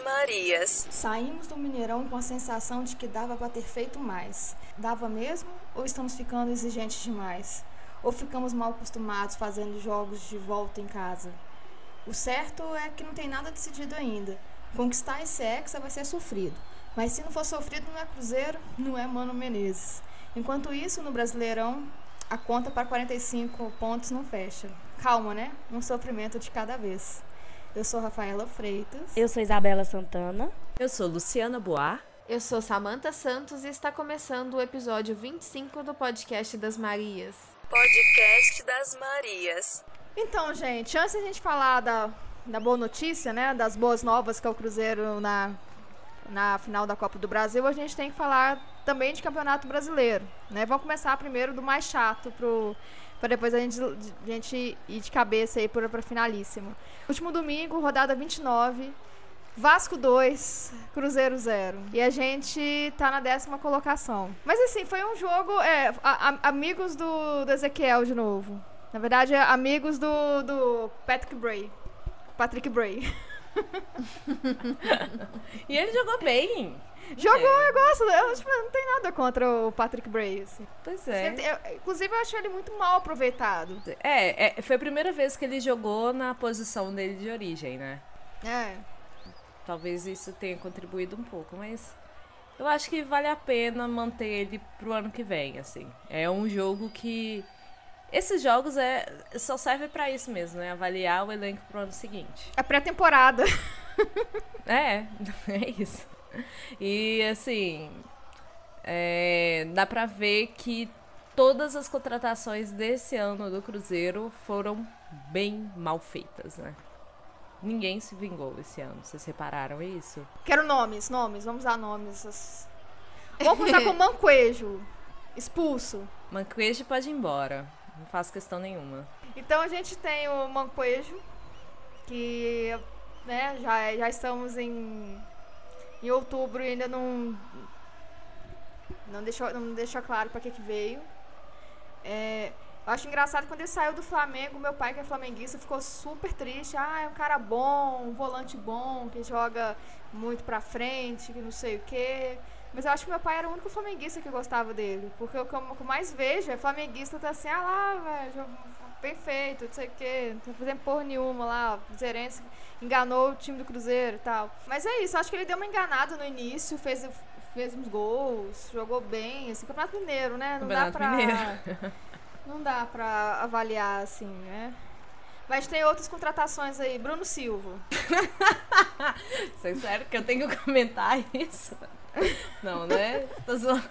Marias. Saímos do Mineirão com a sensação de que dava para ter feito mais. Dava mesmo? Ou estamos ficando exigentes demais? Ou ficamos mal acostumados fazendo jogos de volta em casa? O certo é que não tem nada decidido ainda. Conquistar esse Hexa vai ser sofrido. Mas se não for sofrido, não é Cruzeiro, não é Mano Menezes. Enquanto isso, no Brasileirão, a conta para 45 pontos não fecha. Calma, né? Um sofrimento de cada vez. Eu sou Rafaela Freitas. Eu sou Isabela Santana. Eu sou Luciana Boar. Eu sou Samantha Santos e está começando o episódio 25 do Podcast das Marias. Podcast das Marias. Então, gente, antes de a gente falar da, da boa notícia, né? Das boas novas que é o Cruzeiro na, na final da Copa do Brasil, a gente tem que falar também de Campeonato Brasileiro, né? Vamos começar primeiro do mais chato pro para depois a gente, a gente ir de cabeça aí para finalíssimo. Último domingo, rodada 29, Vasco 2, Cruzeiro 0. E a gente tá na décima colocação. Mas assim, foi um jogo. É, a, a, amigos do, do Ezequiel de novo. Na verdade, é amigos do, do Patrick Bray. Patrick Bray. e ele jogou bem. Jogou, é. eu gosto. Eu tipo, não tem nada contra o Patrick Bray. Assim. Pois é. Eu, inclusive, eu acho ele muito mal aproveitado. É, é, foi a primeira vez que ele jogou na posição dele de origem, né? É. Talvez isso tenha contribuído um pouco, mas eu acho que vale a pena manter ele pro ano que vem, assim. É um jogo que esses jogos é só serve para isso mesmo, né? Avaliar o elenco pro ano seguinte. É pré-temporada. é, é isso. E assim, é, dá pra ver que todas as contratações desse ano do Cruzeiro foram bem mal feitas, né? Ninguém se vingou esse ano, vocês repararam isso? Quero nomes, nomes, vamos usar nomes. Vamos começar com Manquejo, expulso. Manquejo pode ir embora, não faço questão nenhuma. Então a gente tem o Manquejo, que né, já, já estamos em em outubro ainda não não deixou, não deixou claro para que, que veio. É, eu acho engraçado quando ele saiu do Flamengo, meu pai, que é flamenguista, ficou super triste. Ah, é um cara bom, um volante bom, que joga muito pra frente, que não sei o quê. Mas eu acho que meu pai era o único flamenguista que gostava dele. Porque o que eu mais vejo é flamenguista tá assim, ah lá, velho, bem feito, não sei o quê, não tá fazendo porra nenhuma lá, o Cruzeirense enganou o time do Cruzeiro e tal. Mas é isso, acho que ele deu uma enganada no início, fez, fez uns gols, jogou bem, assim, Campeonato Mineiro, né? Não Campeonato dá pra. Mineiro. não dá pra avaliar, assim, né? Mas tem outras contratações aí. Bruno Silva. É sério que eu tenho que comentar isso? Não, né? Tô zoando.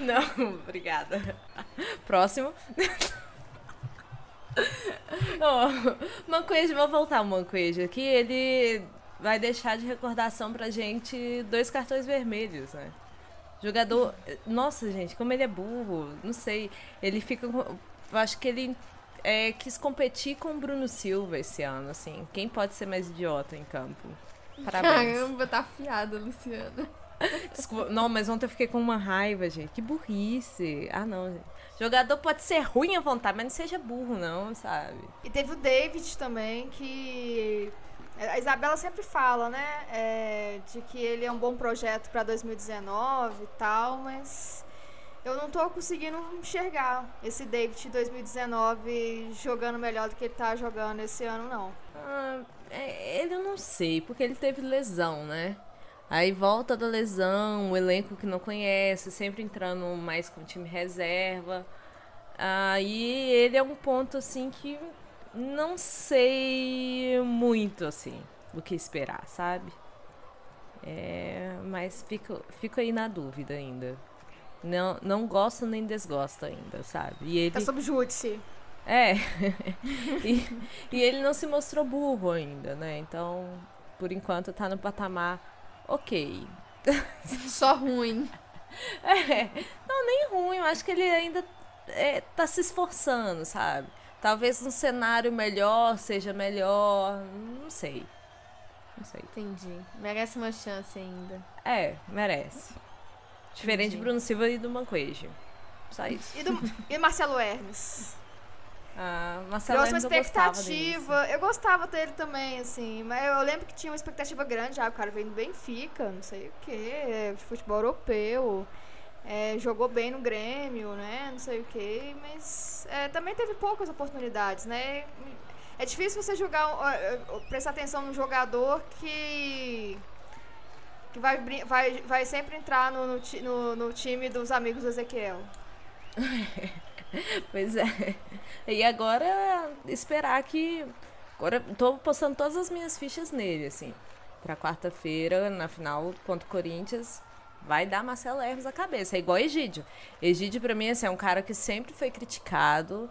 Não, obrigada. Próximo. oh, Mancoejo, vou voltar ao Mancoejo aqui. Ele vai deixar de recordação pra gente dois cartões vermelhos, né? Jogador. Nossa, gente, como ele é burro. Não sei. Ele fica. Eu acho que ele é, quis competir com o Bruno Silva esse ano, assim. Quem pode ser mais idiota em campo? Parabéns. Caramba, tá afiada, Luciana. Desculpa, não, mas ontem eu fiquei com uma raiva, gente. Que burrice. Ah, não, gente. Jogador pode ser ruim à vontade, mas não seja burro, não, sabe? E teve o David também, que. A Isabela sempre fala, né? É, de que ele é um bom projeto para 2019 e tal, mas eu não tô conseguindo enxergar esse David 2019 jogando melhor do que ele tá jogando esse ano, não. Ah, é, ele eu não sei, porque ele teve lesão, né? Aí volta da lesão, o elenco que não conhece, sempre entrando mais com o time reserva. Aí ele é um ponto assim que não sei muito assim o que esperar, sabe? É, mas fico, fico aí na dúvida ainda. Não, não gosto nem desgosto ainda, sabe? E ele... Tá sob júdice. É. e, e ele não se mostrou burro ainda, né? Então, por enquanto, tá no patamar ok. Só ruim. É, não, nem ruim, eu acho que ele ainda é, tá se esforçando, sabe? Talvez um cenário melhor seja melhor, não sei. Não sei. Entendi. Merece uma chance ainda. É, merece. Diferente Entendi. de Bruno Silva e do Manquejo. Só isso. E do e Marcelo Hermes? Ah, uma Hermes eu gostava expectativa. Eu gostava dele também, assim. Mas eu lembro que tinha uma expectativa grande. Ah, o cara veio do Benfica, não sei o quê. De futebol europeu. é, jogou bem no Grêmio, né? Não sei o quê. Mas é, também teve poucas oportunidades, né? É difícil você jogar, ó, ó, prestar atenção num jogador que que vai, vai, vai sempre entrar no, no, no- no time dos amigos do Ezequiel. Pois é. E agora esperar que. Agora tô postando todas as minhas fichas nele, assim. Pra quarta-feira, na final contra o Corinthians, vai dar Marcelo Hermes a cabeça. É igual Egídio. Egídio, pra mim, assim, é um cara que sempre foi criticado.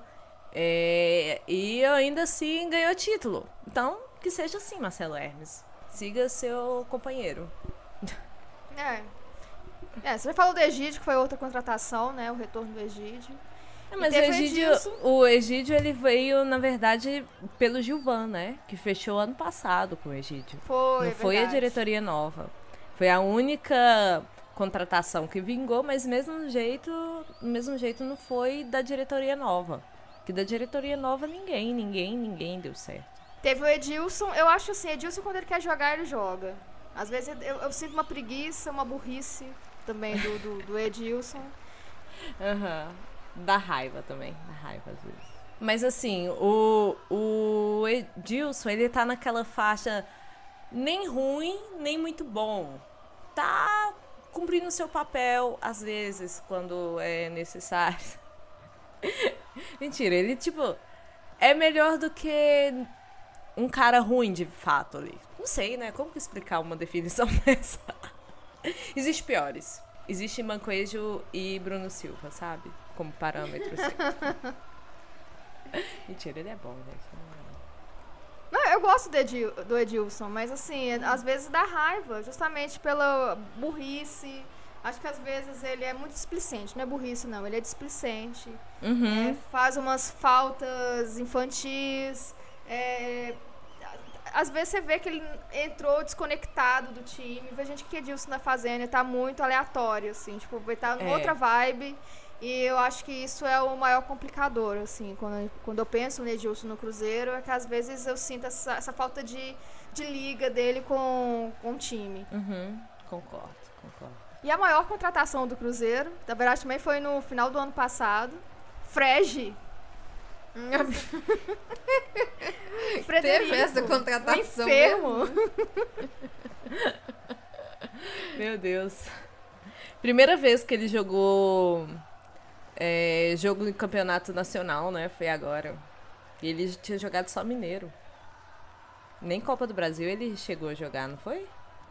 é, e ainda assim ganhou título. Então, que seja assim, Marcelo Hermes. Siga seu companheiro. É. É, você já falou do Egídio, que foi outra contratação, né? O retorno do Egídio. É, mas o Egídio, o Egídio, ele veio, na verdade, pelo Gilvan, né? Que fechou ano passado com o Egídio. Foi, Não foi a verdade. diretoria nova. Foi a única contratação que vingou, mas mesmo jeito, mesmo jeito não foi da diretoria nova. Que da diretoria nova ninguém, ninguém, ninguém deu certo. Teve o Edilson, eu acho assim, Edilson quando ele quer jogar, ele joga. Às vezes eu, eu- sinto uma preguiça, uma burrice também do, do, do Edilson. Aham. Dá raiva também, dá raiva às vezes. Mas assim, o, o Edilson, ele tá naquela faixa nem ruim, nem muito bom. Tá cumprindo seu papel, às vezes, quando é necessário. Mentira, ele, tipo, é melhor do que um cara ruim de fato ali. Não sei, né? Como que explicar uma definição dessa? Existe piores. Existe Mancoejo e Bruno Silva, sabe? Como parâmetro, assim. Mentira, ele é bom, gente. Não, eu gosto do, Edil, do Edilson, mas assim, às vezes dá raiva, justamente pela burrice. Acho que às vezes ele é muito displicente, não é burrice não, ele é displicente. Uhum. É, faz umas faltas infantis. é, às vezes você vê que ele entrou desconectado do time. Vê gente que Edilson tá fazendo, ele tá muito aleatório, assim, tipo, ele tá numa É. outra vibe. E eu acho que isso é o maior complicador, assim, quando, quando eu penso no Edilson no Cruzeiro, é que às vezes eu sinto essa, essa falta de, de liga dele com, com o time. Uhum. Concordo, concordo. E a maior contratação do Cruzeiro, na verdade também foi no final do ano passado, Frege. Frederico. Teve essa contratação. enfermo. Meu Deus. Primeira vez que ele jogou é, jogo em campeonato nacional, né? Foi agora. E ele tinha jogado só Mineiro. Nem Copa do Brasil ele chegou a jogar, não foi?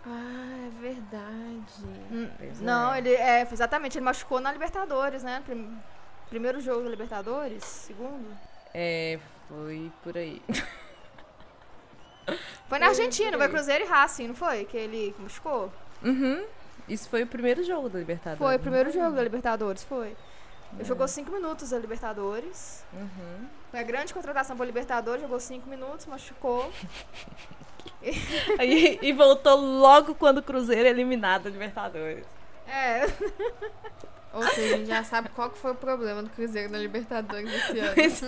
Ah, é verdade. Pois Não, é. ele é, exatamente, ele machucou na Libertadores, né? Prim- Primeiro jogo da Libertadores, segundo. É, foi por aí. Foi na Argentina, aí. Cruzeiro e Racing, não foi? Que ele machucou? Uhum. Isso foi o primeiro jogo da Libertadores. Foi o não primeiro jogo da Libertadores, foi. Ele É. jogou cinco minutos da Libertadores. Uhum. Foi a grande contratação para Libertadores, jogou cinco minutos, machucou. Aí, e voltou logo quando o Cruzeiro é eliminado da Libertadores. É, Ou seja, a gente já sabe qual que foi o problema do Cruzeiro na Libertadores esse ano. Pois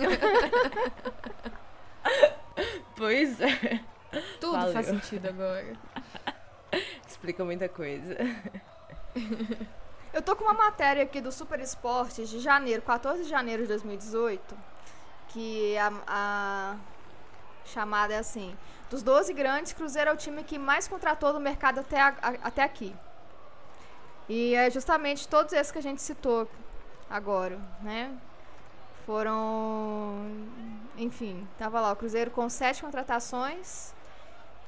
Pois é. Tudo Valeu. faz sentido agora. Explica muita coisa. Eu tô com uma matéria aqui do Super Esportes de janeiro, 14 de janeiro de 2018, que a, a chamada é assim: dos 12 grandes, Cruzeiro é o time que mais contratou no mercado até, a- a- até aqui. E é justamente todos esses que a gente citou agora, né? Foram. Enfim, tava lá o Cruzeiro com sete contratações.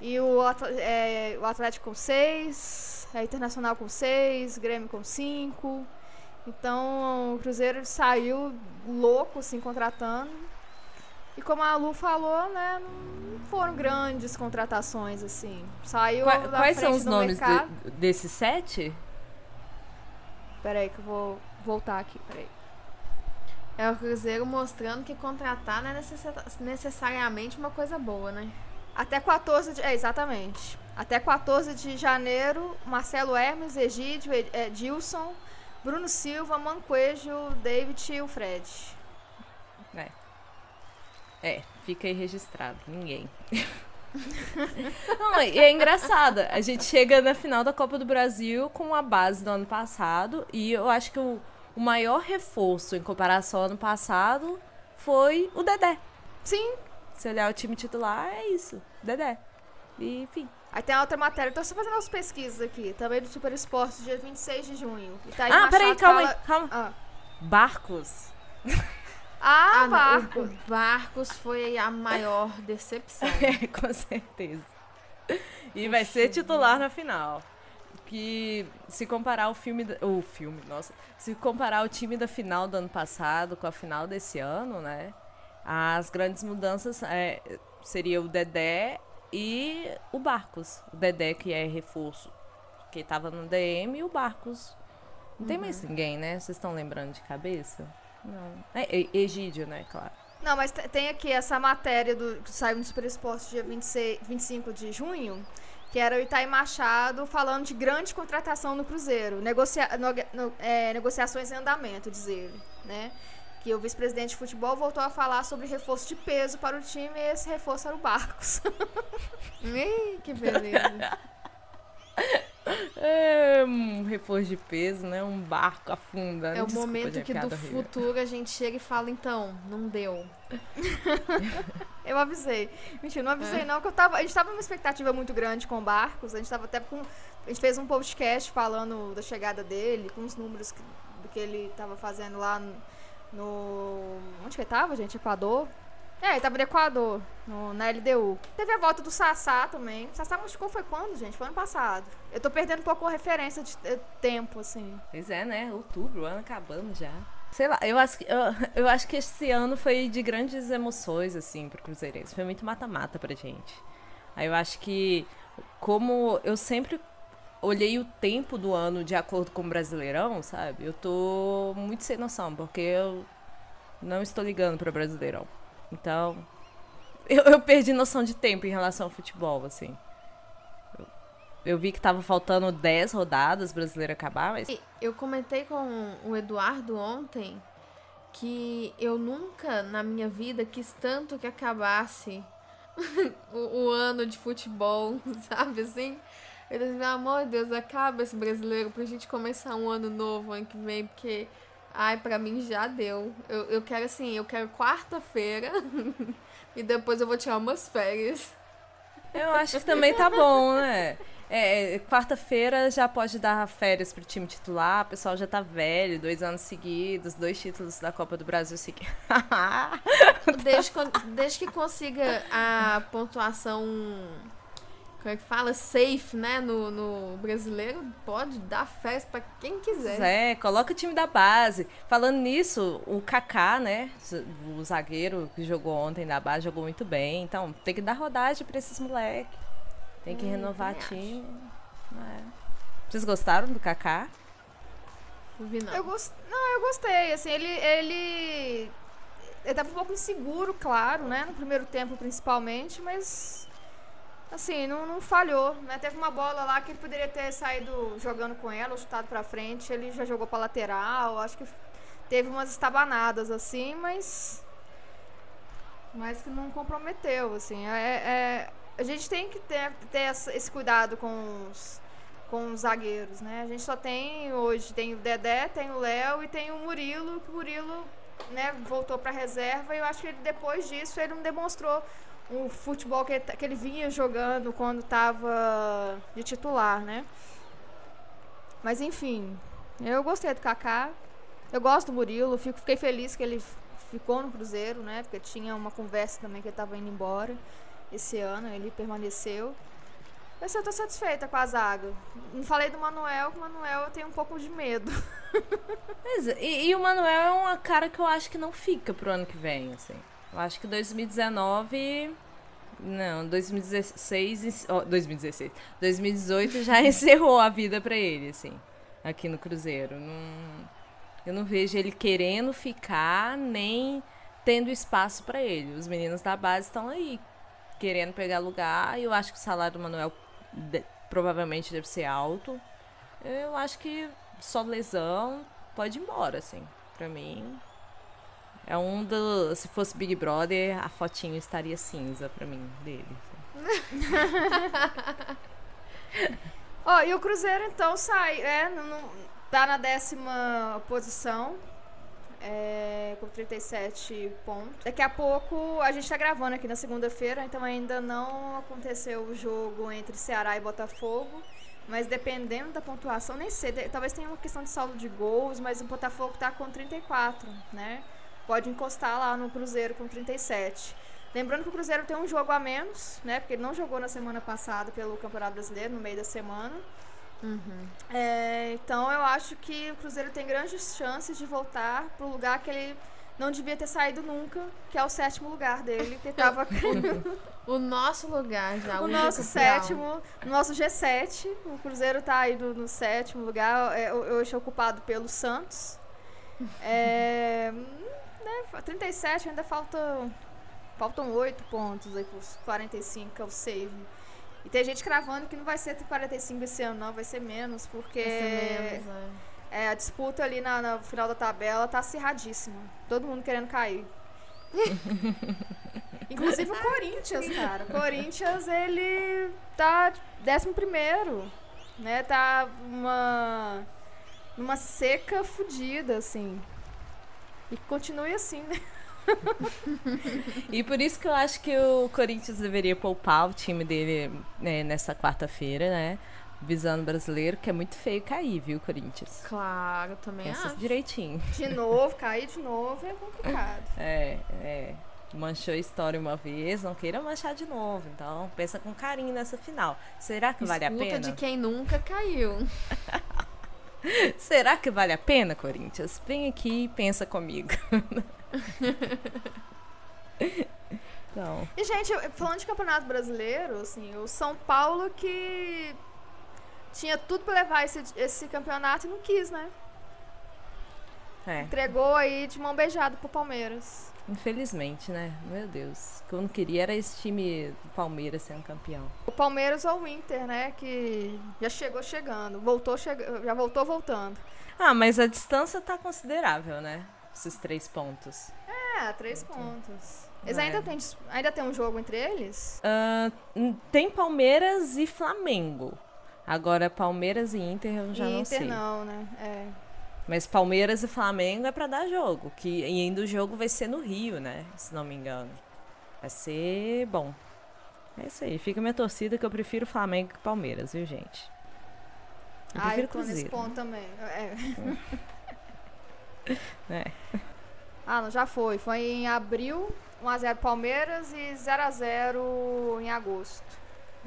E o, é, o Atlético com seis, a Internacional com seis, Grêmio com cinco. Então o Cruzeiro saiu louco, assim, contratando. E como a Lu falou, né, não foram grandes contratações, assim. Saiu Qua- da quais são frente os do nomes de- desses sete? Peraí que eu vou voltar aqui, peraí. É o Cruzeiro mostrando que contratar não é necessa- necessariamente uma coisa boa, né? Até 14 de. É, exatamente. Até 14 de janeiro, Marcelo Hermes, Egídio, Ed- Edilson, Bruno Silva, Manquejo, David e o Fred. É. É, fica aí registrado. Ninguém. Não, e é engraçado. A gente chega na final da Copa do Brasil com a base do ano passado. E eu acho que o, o maior reforço em comparação ao ano passado foi o Dedé. Sim. Se olhar o time titular, é isso. Dedé. E, enfim. Aí tem a outra matéria, tô só fazendo as pesquisas aqui, também do Super Esporte, dia 26 de junho. E tá aí Ah, Machado peraí, calma fala- aí, calma. Ah, Barcos. ah, Ah, o Barcos foi a maior decepção. É, com certeza. E vai ser titular na final. Que se comparar o filme. da- O filme, nossa. Se comparar o time da final do ano passado com a final desse ano, né? As grandes mudanças é, seria o Dedé e o Barcos. O Dedé que é reforço. Que tava no DM e o Barcos. Não tem mais ninguém, né? Vocês estão lembrando de cabeça? Não. É, E- Egídio, né? Claro. Não, mas te- tem aqui essa matéria do, que saiu no Super Esporte dia 26, 25 de junho, que era o Itaí Machado falando de grande contratação no Cruzeiro. Negocia, no- no- é, negociações em andamento, diz ele, né? Que o vice-presidente de futebol voltou a falar sobre reforço de peso para o time e esse reforço era o Barcos. Ih, que beleza. É um reforço de peso, né? Um barco afunda. É o Desculpa, momento que do horrível. futuro a gente chega e fala, então, não deu. Eu avisei. Mentira, não avisei não, que eu tava. A gente tava numa expectativa muito grande com o Barcos. A gente tava até com. A gente fez um podcast falando da chegada dele, com os números que- do que ele tava fazendo lá no. No- onde que ele tava, gente? Equador? É, ele tava no Equador, no, na LDU. Teve a volta do Sassá também. O Sassá machucou foi quando, gente? Foi ano passado. Eu tô perdendo um pouco a referência de eh, tempo, assim. Pois é, né? Outubro, ano acabando já. Sei lá, eu acho, que, eu, eu acho que esse ano foi de grandes emoções, assim, pro Cruzeirense. Foi muito mata-mata pra gente. Aí eu acho que, como eu sempre olhei o tempo do ano de acordo com o Brasileirão, sabe? Eu tô muito sem noção, porque eu não estou ligando pro Brasileirão. Então, eu, eu perdi noção de tempo em relação ao futebol, assim. Eu, eu vi que tava faltando 10 rodadas brasileiro acabar, mas Eu comentei com o Eduardo ontem que eu nunca na minha vida quis tanto que acabasse o, o ano de futebol, sabe assim? Eu disse, meu amor de Deus, acaba esse brasileiro pra gente começar um ano novo ano que vem, porque, ai, pra mim já deu. Eu, eu quero assim, eu quero quarta-feira e depois eu vou tirar umas férias. Eu acho que também tá bom, né? É, é, Quarta-feira já pode dar férias pro time titular, o pessoal já tá velho, dois anos seguidos, dois títulos da Copa do Brasil seguidos. Desde, desde que consiga a pontuação. Como é que fala? Safe, né? No, no brasileiro, pode dar festa pra quem quiser. É, coloca o time da base. Falando nisso, o Kaká, né? O zagueiro que jogou ontem da base jogou muito bem. Então, tem que dar rodagem pra esses moleques. Tem que Hum, renovar time. É. Vocês gostaram do Kaká? Não vi, não. Eu gost... Não, eu gostei. Assim, ele, ele. Ele tava um pouco inseguro, claro, né? No primeiro tempo, principalmente, mas. Assim, não, não falhou, né? Teve uma bola lá que ele poderia ter saído jogando com ela, ou chutado pra frente. Ele já jogou pra lateral. Acho que teve umas estabanadas, assim, mas. Mas que não comprometeu, assim. É, é- a gente tem que ter, ter esse cuidado com os, com os zagueiros, né? A gente só tem hoje, tem o Dedé, tem o Léo e tem o Murilo, que o Murilo, né, voltou pra reserva e eu acho que ele, depois disso ele não demonstrou o futebol que ele, que ele vinha jogando quando tava de titular, né? Mas enfim, eu gostei do Kaká. Eu gosto do Murilo, fico, fiquei feliz que ele ficou no Cruzeiro, né? Porque tinha uma conversa também que ele tava indo embora esse ano, ele permaneceu. Mas eu tô satisfeita com a zaga. Não falei do Manuel, que o Manuel eu tenho um pouco de medo. Mas, e, e o Manuel é uma cara que eu acho que não fica pro ano que vem, assim. Eu acho que 2019. Não, 2016. ens- ó, 2016. 2018 já encerrou a vida pra ele, assim. Aqui no Cruzeiro. Não, eu não vejo ele querendo ficar, nem tendo espaço pra ele. Os meninos da base estão aí, querendo pegar lugar. Eu acho que o salário do Manuel de- provavelmente deve ser alto. Eu acho que só lesão pode ir embora, assim. Pra mim, É um do. Se fosse Big Brother, a fotinho estaria cinza pra mim, dele. Ó, e o Cruzeiro então sai, é, não, não- tá na décima posição. é, com 37 pontos. Daqui a pouco a gente tá gravando aqui na segunda-feira, então ainda não aconteceu o jogo entre Ceará e Botafogo. Mas dependendo da pontuação, nem sei, de- talvez tenha uma questão de saldo de gols, mas o Botafogo tá com 34, né? Pode encostar lá no Cruzeiro com 37. Lembrando que o Cruzeiro tem um jogo a menos, né? Porque ele não jogou na semana passada pelo Campeonato Brasileiro, no meio da semana. É, então eu acho que o Cruzeiro tem grandes chances de voltar pro lugar que ele não devia ter saído nunca, que é o sétimo lugar dele, que tava O nosso lugar já, o o nosso sétimo, o nosso G7. O Cruzeiro tá aí no, no sétimo lugar, é, hoje ocupado pelo Santos. É, né, 37, ainda falta, faltam 8 pontos aí pros 45, que é o save. E tem gente cravando que não vai ser 45 esse ano, não, vai ser menos, porque ser menos, é. é, a disputa ali na, no final da tabela tá acirradíssima. Todo mundo querendo cair. Inclusive o Corinthians, cara. O Corinthians, ele tá décimo primeiro, né? Tá uma, uma seca fodida, assim. E continue assim, né? E por isso que eu acho que o Corinthians deveria poupar o time dele né, nessa quarta-feira, né? Visando o brasileiro, que é muito feio cair, viu, Corinthians? Claro, também Pensa acho. direitinho. De novo, cair de novo é complicado. É, é. Manchou a história uma vez, não queira manchar de novo. Então, pensa com carinho nessa final. Será que vale a Escuta pena? de quem nunca caiu. Será que vale a pena, Corinthians? Vem aqui e pensa comigo. então, E, gente, falando de campeonato brasileiro, assim, o São Paulo que tinha tudo pra levar esse, esse campeonato e não quis, né? é. Entregou aí de mão beijada pro Palmeiras. Infelizmente, né? Meu Deus. O que eu não queria era esse time do Palmeiras sendo campeão. O Palmeiras ou o Inter, né? Que já chegou chegando. Voltou, chega, já voltou voltando. Ah, mas a distância tá considerável, né? Esses três pontos. É, três pontos. Eles É. ainda dis- ainda tem um jogo entre eles? N- tem Palmeiras e Flamengo. Agora, Palmeiras e Inter eu já e não Inter sei. não, né? É. Mas Palmeiras e Flamengo é pra dar jogo. Que, e ainda o jogo vai ser no Rio, né? Se não me engano. Vai ser bom. É isso aí. Fica minha torcida que eu prefiro Flamengo que Palmeiras, viu, gente? Eu Ah, eu tô nesse ponto também. É. É. Ah, não, já foi. Foi em abril, 1x0 Palmeiras e 0x0 em agosto.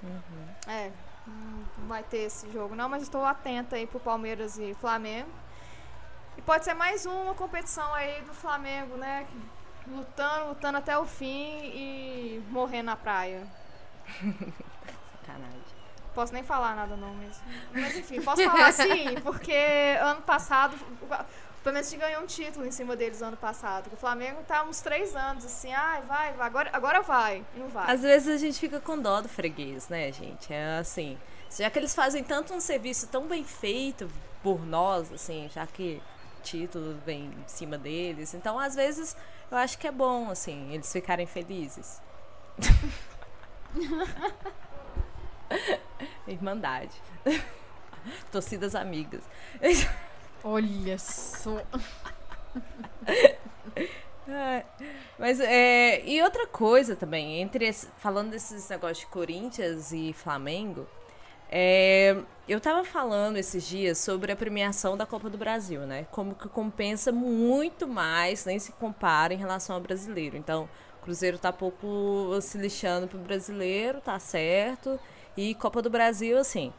Uhum. É, não vai ter esse jogo não, mas estou atenta aí pro Palmeiras e Flamengo. E pode ser mais uma competição aí do Flamengo, né? Lutando, lutando até o fim e morrendo na praia. Sacanagem. Posso nem falar nada não, mas, mas enfim, posso falar sim, porque ano passado, o Palmeiras ganhou um título em cima deles ano passado. O Flamengo tá uns três anos assim, ai, vai, vai, agora, agora vai, não vai. Às vezes a gente fica com dó do freguês, né, gente? É assim, já que eles fazem tanto um serviço tão bem feito por nós, assim, já que título vem em cima deles, então às vezes eu acho que é bom, assim, eles ficarem felizes. Irmandade. Torcidas amigas. Olha só. É, Mas é, e outra coisa também, entre esse- falando desses negócios de Corinthians e Flamengo, é, eu tava falando esses dias sobre a premiação da Copa do Brasil, né? Como que compensa muito mais, nem se compara em relação ao brasileiro. Então, o Cruzeiro tá pouco se lixando pro brasileiro, tá certo. E Copa do Brasil, assim,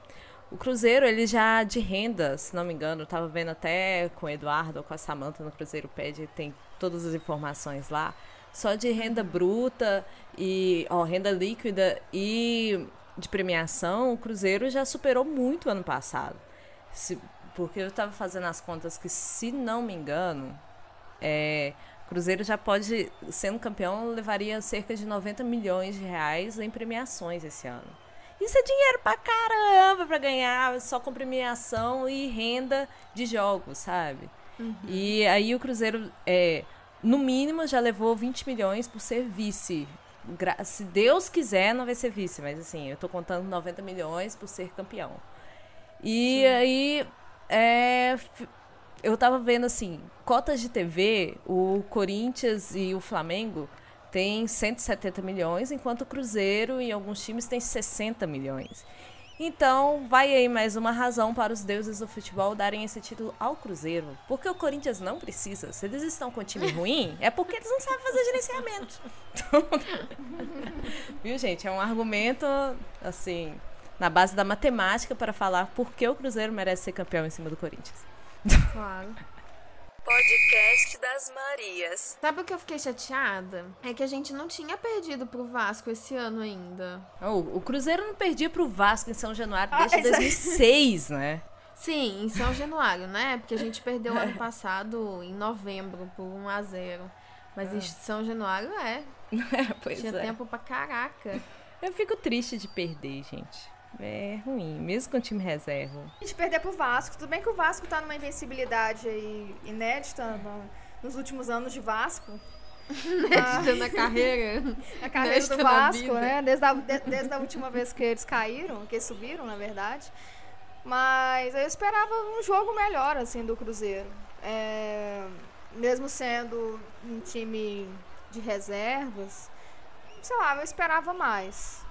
o Cruzeiro, ele já de renda, se não me engano, eu tava vendo até com o Eduardo ou com a Samanta no Cruzeiro Pede, tem todas as informações lá. Só de renda bruta e ó, renda líquida e de premiação, o Cruzeiro já superou muito ano passado. Se- porque eu tava fazendo as contas que, se não me engano, é, o Cruzeiro já pode, sendo campeão, levaria cerca de 90 milhões de reais em premiações esse ano. Isso é dinheiro pra caramba pra ganhar só com premiação e renda de jogos, sabe? E aí o Cruzeiro é no mínimo, já levou 20 milhões por ser vice. Se Deus quiser, não vai ser vice, mas assim, eu tô contando 90 milhões por ser campeão. E aí, é, eu tava vendo assim, cotas de TV, o Corinthians e o Flamengo têm 170 milhões, enquanto o Cruzeiro e alguns times têm 60 milhões. Então, vai aí mais uma razão para os deuses do futebol darem esse título ao Cruzeiro. Porque o Corinthians não precisa. Se eles estão com um time ruim, é porque eles não sabem fazer gerenciamento. Viu, gente? É um argumento, assim, na base da matemática para falar por que o Cruzeiro merece ser campeão em cima do Corinthians. Claro. Podcast das Marias. Sabe o que eu fiquei chateada? É que a gente não tinha perdido pro Vasco esse ano ainda. O, o Cruzeiro não perdia pro Vasco em São Januário Ah, desde aí. 2006, né? Sim, em São Januário, né? Porque a gente perdeu ano passado em novembro por 1 a 0 Mas em São Januário é. É, pois Tinha é. tempo pra caraca. Eu fico triste de perder, gente. É ruim, mesmo com o time reserva. A gente perder pro Vasco. Tudo bem que o Vasco tá numa invencibilidade aí inédita no- nos últimos anos de Vasco. Inédita na carreira. A carreira Inédita do na Vasco, né? Desde a, de- desde a última vez que eles caíram, que eles subiram, na verdade. Mas eu esperava um jogo melhor, assim, do Cruzeiro. É, mesmo sendo um time de reservas, sei lá, eu esperava mais.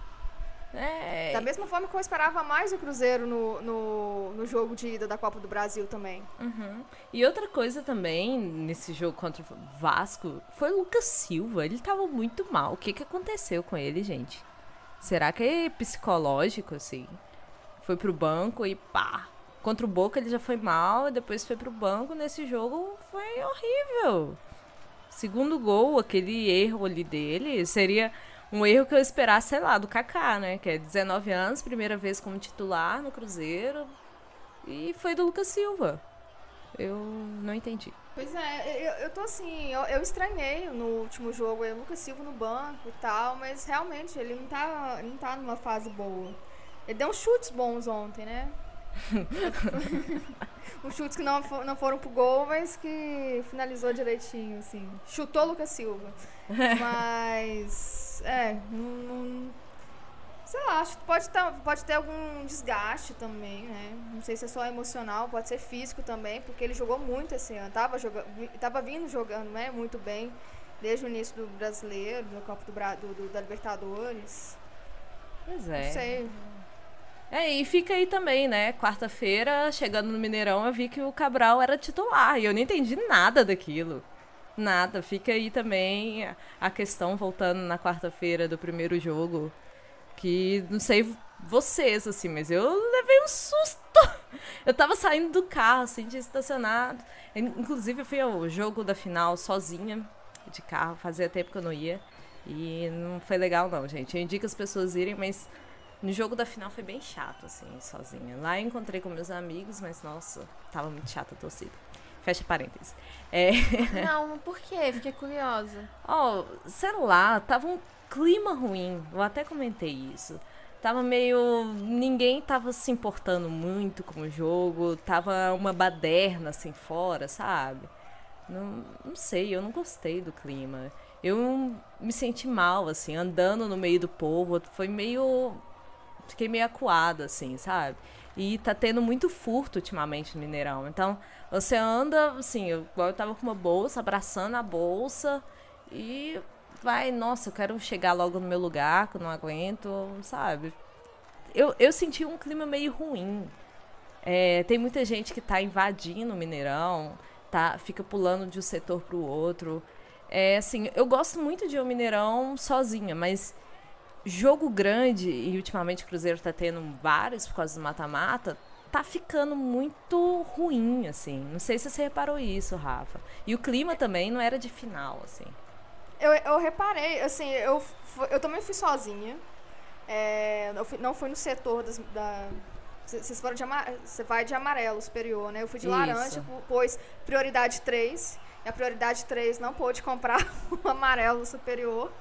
É. Da mesma forma que eu esperava mais o Cruzeiro no, no, no jogo de ida da Copa do Brasil também. Uhum. E outra coisa também, nesse jogo contra o Vasco, foi o Lucas Silva. Ele tava muito mal. O que, que aconteceu com ele, gente? Será que é psicológico, assim? Foi pro banco e pá. Contra o Boca ele já foi mal, e depois foi pro banco. Nesse jogo foi horrível. Segundo gol, aquele erro ali dele, seria um erro que eu esperasse, sei lá, do Kaká, né? Que é 19 anos, primeira vez como titular no Cruzeiro. E foi do Lucas Silva. Eu não entendi. Pois é, eu, eu tô assim, eu, eu estranhei no último jogo aí, o Lucas Silva no banco e tal, mas realmente ele não tá, não tá numa fase boa. Ele deu uns chutes bons ontem, né? uns chutes que não, não foram pro gol, mas que finalizou direitinho, assim. Chutou Lucas Silva. Mas, é, não, não- sei lá, acho que pode, tá, pode ter algum desgaste também, né? Não sei se é só emocional, pode ser físico também, porque ele jogou muito esse ano. Tava, joga, tava vindo jogando né, muito bem desde o início do brasileiro, do Copa do, do, do- da Libertadores. Pois Não é. sei. É, e fica aí também, né? Quarta-feira, chegando no Mineirão, eu vi que o Cabral era titular. E eu não entendi nada daquilo. Nada. Fica aí também a- questão, voltando na quarta-feira do primeiro jogo. Que não sei vocês, assim, mas eu levei um susto. Eu tava saindo do carro, assim, de estacionado. In- Inclusive, eu fui ao jogo da final sozinha, de carro. Fazia tempo que eu não ia. E não foi legal, não, gente. Eu indico as pessoas irem, mas no jogo da final foi bem chato, assim, sozinha. Lá eu encontrei com meus amigos, mas nossa, tava muito chata a torcida. Fecha parênteses. É, Não, por quê? Fiquei curiosa. ó, sei lá, tava um clima ruim. Eu até comentei isso. Tava meio. Ninguém tava se importando muito com o jogo. Tava uma baderna assim fora, sabe? Não, não sei, eu não gostei do clima. Eu me senti mal, assim, andando no meio do povo. Foi meio. Fiquei meio acuada, assim, sabe? E tá tendo muito furto ultimamente no Mineirão. Então, você anda, assim, eu, igual eu tava com uma bolsa, abraçando a bolsa. E vai, nossa, eu quero chegar logo no meu lugar, que eu não aguento, sabe? Eu, eu senti um clima meio ruim. É, tem muita gente que tá invadindo o Mineirão, tá, fica pulando de um setor pro outro. É, assim, eu gosto muito de ir ao Mineirão sozinha, mas jogo grande, e ultimamente o Cruzeiro tá tendo vários por causa do mata-mata, tá ficando muito ruim, assim. Não sei se você reparou isso, Rafa. E o clima também não era de final, assim. Eu, eu reparei, assim, eu, eu também fui sozinha. É, fui- não fui no setor das, da. Vocês foram de Você vai de amarelo superior, né? Eu fui de Isso. laranja, po- pois prioridade 3. E a prioridade 3 não pôde comprar o amarelo superior.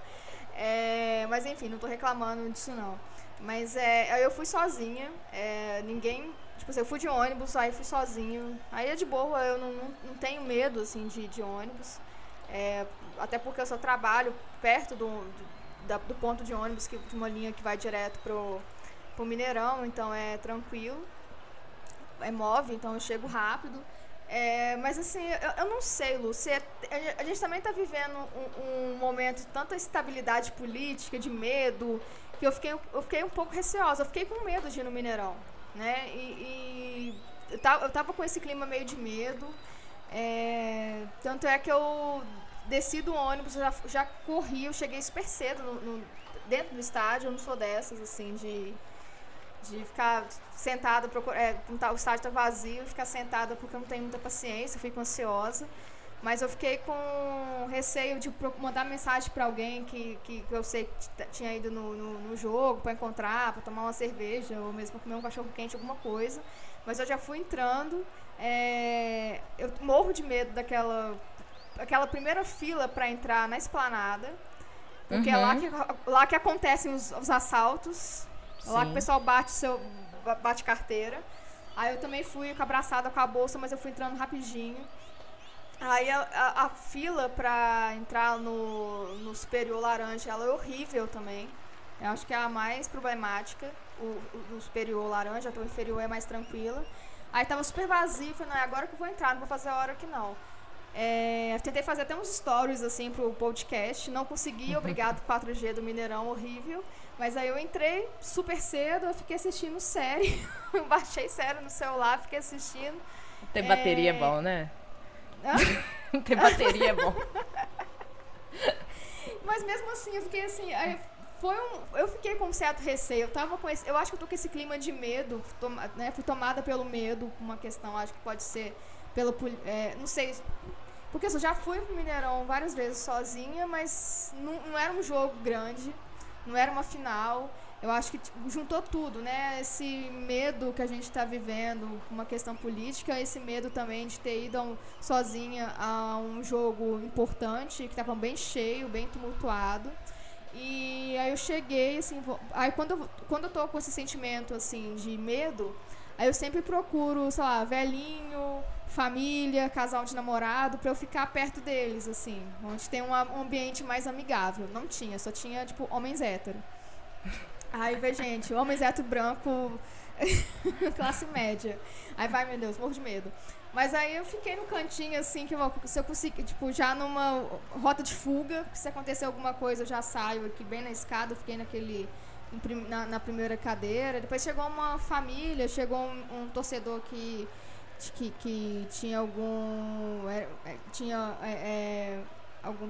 É, mas enfim, não tô reclamando disso não. Mas é, eu fui sozinha. é, ninguém. Tipo assim, eu fui de ônibus, aí fui sozinho. Aí é de boa, eu não, não, não tenho medo assim de, de ônibus. É, até porque eu só trabalho perto do, do, da- do ponto de ônibus, que, de uma linha que vai direto pro, pro Mineirão, então é tranquilo. É móvel, então eu chego rápido. É, mas assim, eu, eu não sei, Lúcia. é- A gente também está vivendo um, um momento de tanta instabilidade política, de medo, que eu fiquei, eu fiquei um pouco receosa. Eu fiquei com medo de ir no Mineirão, né? E, e eu, tava, com esse clima meio de medo. é, tanto é que eu desci do ônibus, já, já corri, eu cheguei super cedo no- no- dentro do estádio. Eu não sou dessas, assim, de de ficar sentada, procura, é, o estádio tá vazio, ficar sentada porque eu não tenho muita paciência, eu fico ansiosa. Mas eu fiquei com receio de mandar mensagem para alguém que, que, que eu sei que tinha ido no, no, no jogo para encontrar, para tomar uma cerveja ou mesmo comer um cachorro quente, alguma coisa. Mas eu já fui entrando. é, eu morro de medo daquela aquela primeira fila para entrar na esplanada. Porque é lá Uhum. que, lá que acontecem os, os assaltos. É Lá que o pessoal bate seu ba- bate carteira. Aí eu também fui abraçada com a bolsa, mas eu fui entrando rapidinho. Aí a, a- a fila pra entrar no, no superior laranja, ela é horrível também. Eu acho que é a mais problemática, o, o, superior laranja, até o inferior é mais tranquila. Aí tava super vazio, falei, não, é agora que eu vou entrar, não vou fazer a hora aqui não. É, tentei fazer até uns stories assim pro podcast, não consegui, obrigado 4G do Mineirão, horrível. Mas aí eu entrei super cedo, eu fiquei assistindo série. Baixei série no celular, fiquei assistindo. Ter bateria É. bom, né? Hã? Ter bateria é bom. Mas mesmo assim, eu fiquei assim. foi um, eu fiquei com um certo receio. Eu tava com esse, eu acho que eu tô com esse clima de medo, toma- né? Fui tomada pelo medo, uma questão, acho que pode ser pelo é, não sei, porque assim, eu já fui pro Mineirão várias vezes sozinha, mas não, não era um jogo grande, não era uma final. Eu acho que tipo, juntou tudo, né? Esse medo que a gente está vivendo, uma questão política, esse medo também de ter ido um- sozinha a um jogo importante, que estava bem cheio, bem tumultuado. E aí eu cheguei, assim, vou- aí quando eu, quando eu tô com esse sentimento, assim, de medo, aí eu sempre procuro, sei lá, velhinho, família, casal de namorado, pra eu ficar perto deles, assim, onde tem um ambiente mais amigável. Não tinha, só tinha, tipo, homens hétero. Aí vê, gente, homens hétero branco, classe média. Aí vai, meu Deus, morro de medo. Mas aí eu fiquei no cantinho, assim, que eu- se eu conseguir, tipo, já numa rota de fuga, se acontecer alguma coisa eu já saio aqui bem na escada, eu fiquei naquele. Na, na primeira cadeira. Depois chegou uma família, chegou um, um torcedor que, que, que tinha algum. era- é, tinha é, é, algum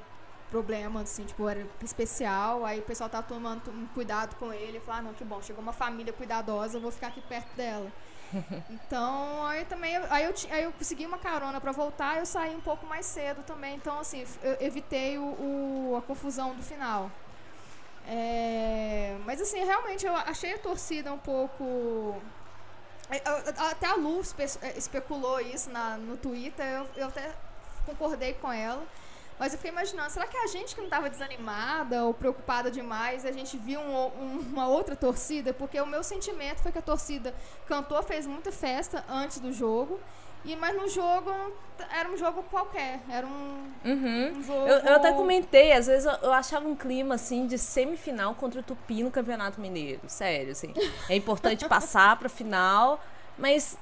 problema, assim, tipo, era especial. Aí o pessoal tá tomando um cuidado com ele. Falei, ah, não, que bom, chegou uma família cuidadosa, eu vou ficar aqui perto dela. Então, aí também, aí eu, aí eu consegui uma carona pra voltar, eu saí um pouco mais cedo também, então assim, eu evitei o, o- a confusão do final. É, mas assim, realmente eu achei a torcida um pouco. é, Até a Lu é, especulou isso na, no Twitter, eu, eu até concordei com ela. Mas eu fiquei imaginando, será que é a gente que não estava desanimada ou preocupada demais, a gente viu um um- uma outra torcida? Porque o meu sentimento foi que a torcida cantou, fez muita festa antes do jogo, e mas no jogo era um jogo qualquer, era um, Uhum. um jogo... Eu, eu até comentei, às vezes eu, eu achava um clima assim de semifinal contra o Tupi no Campeonato Mineiro. Sério, assim. É importante passar pra final, mas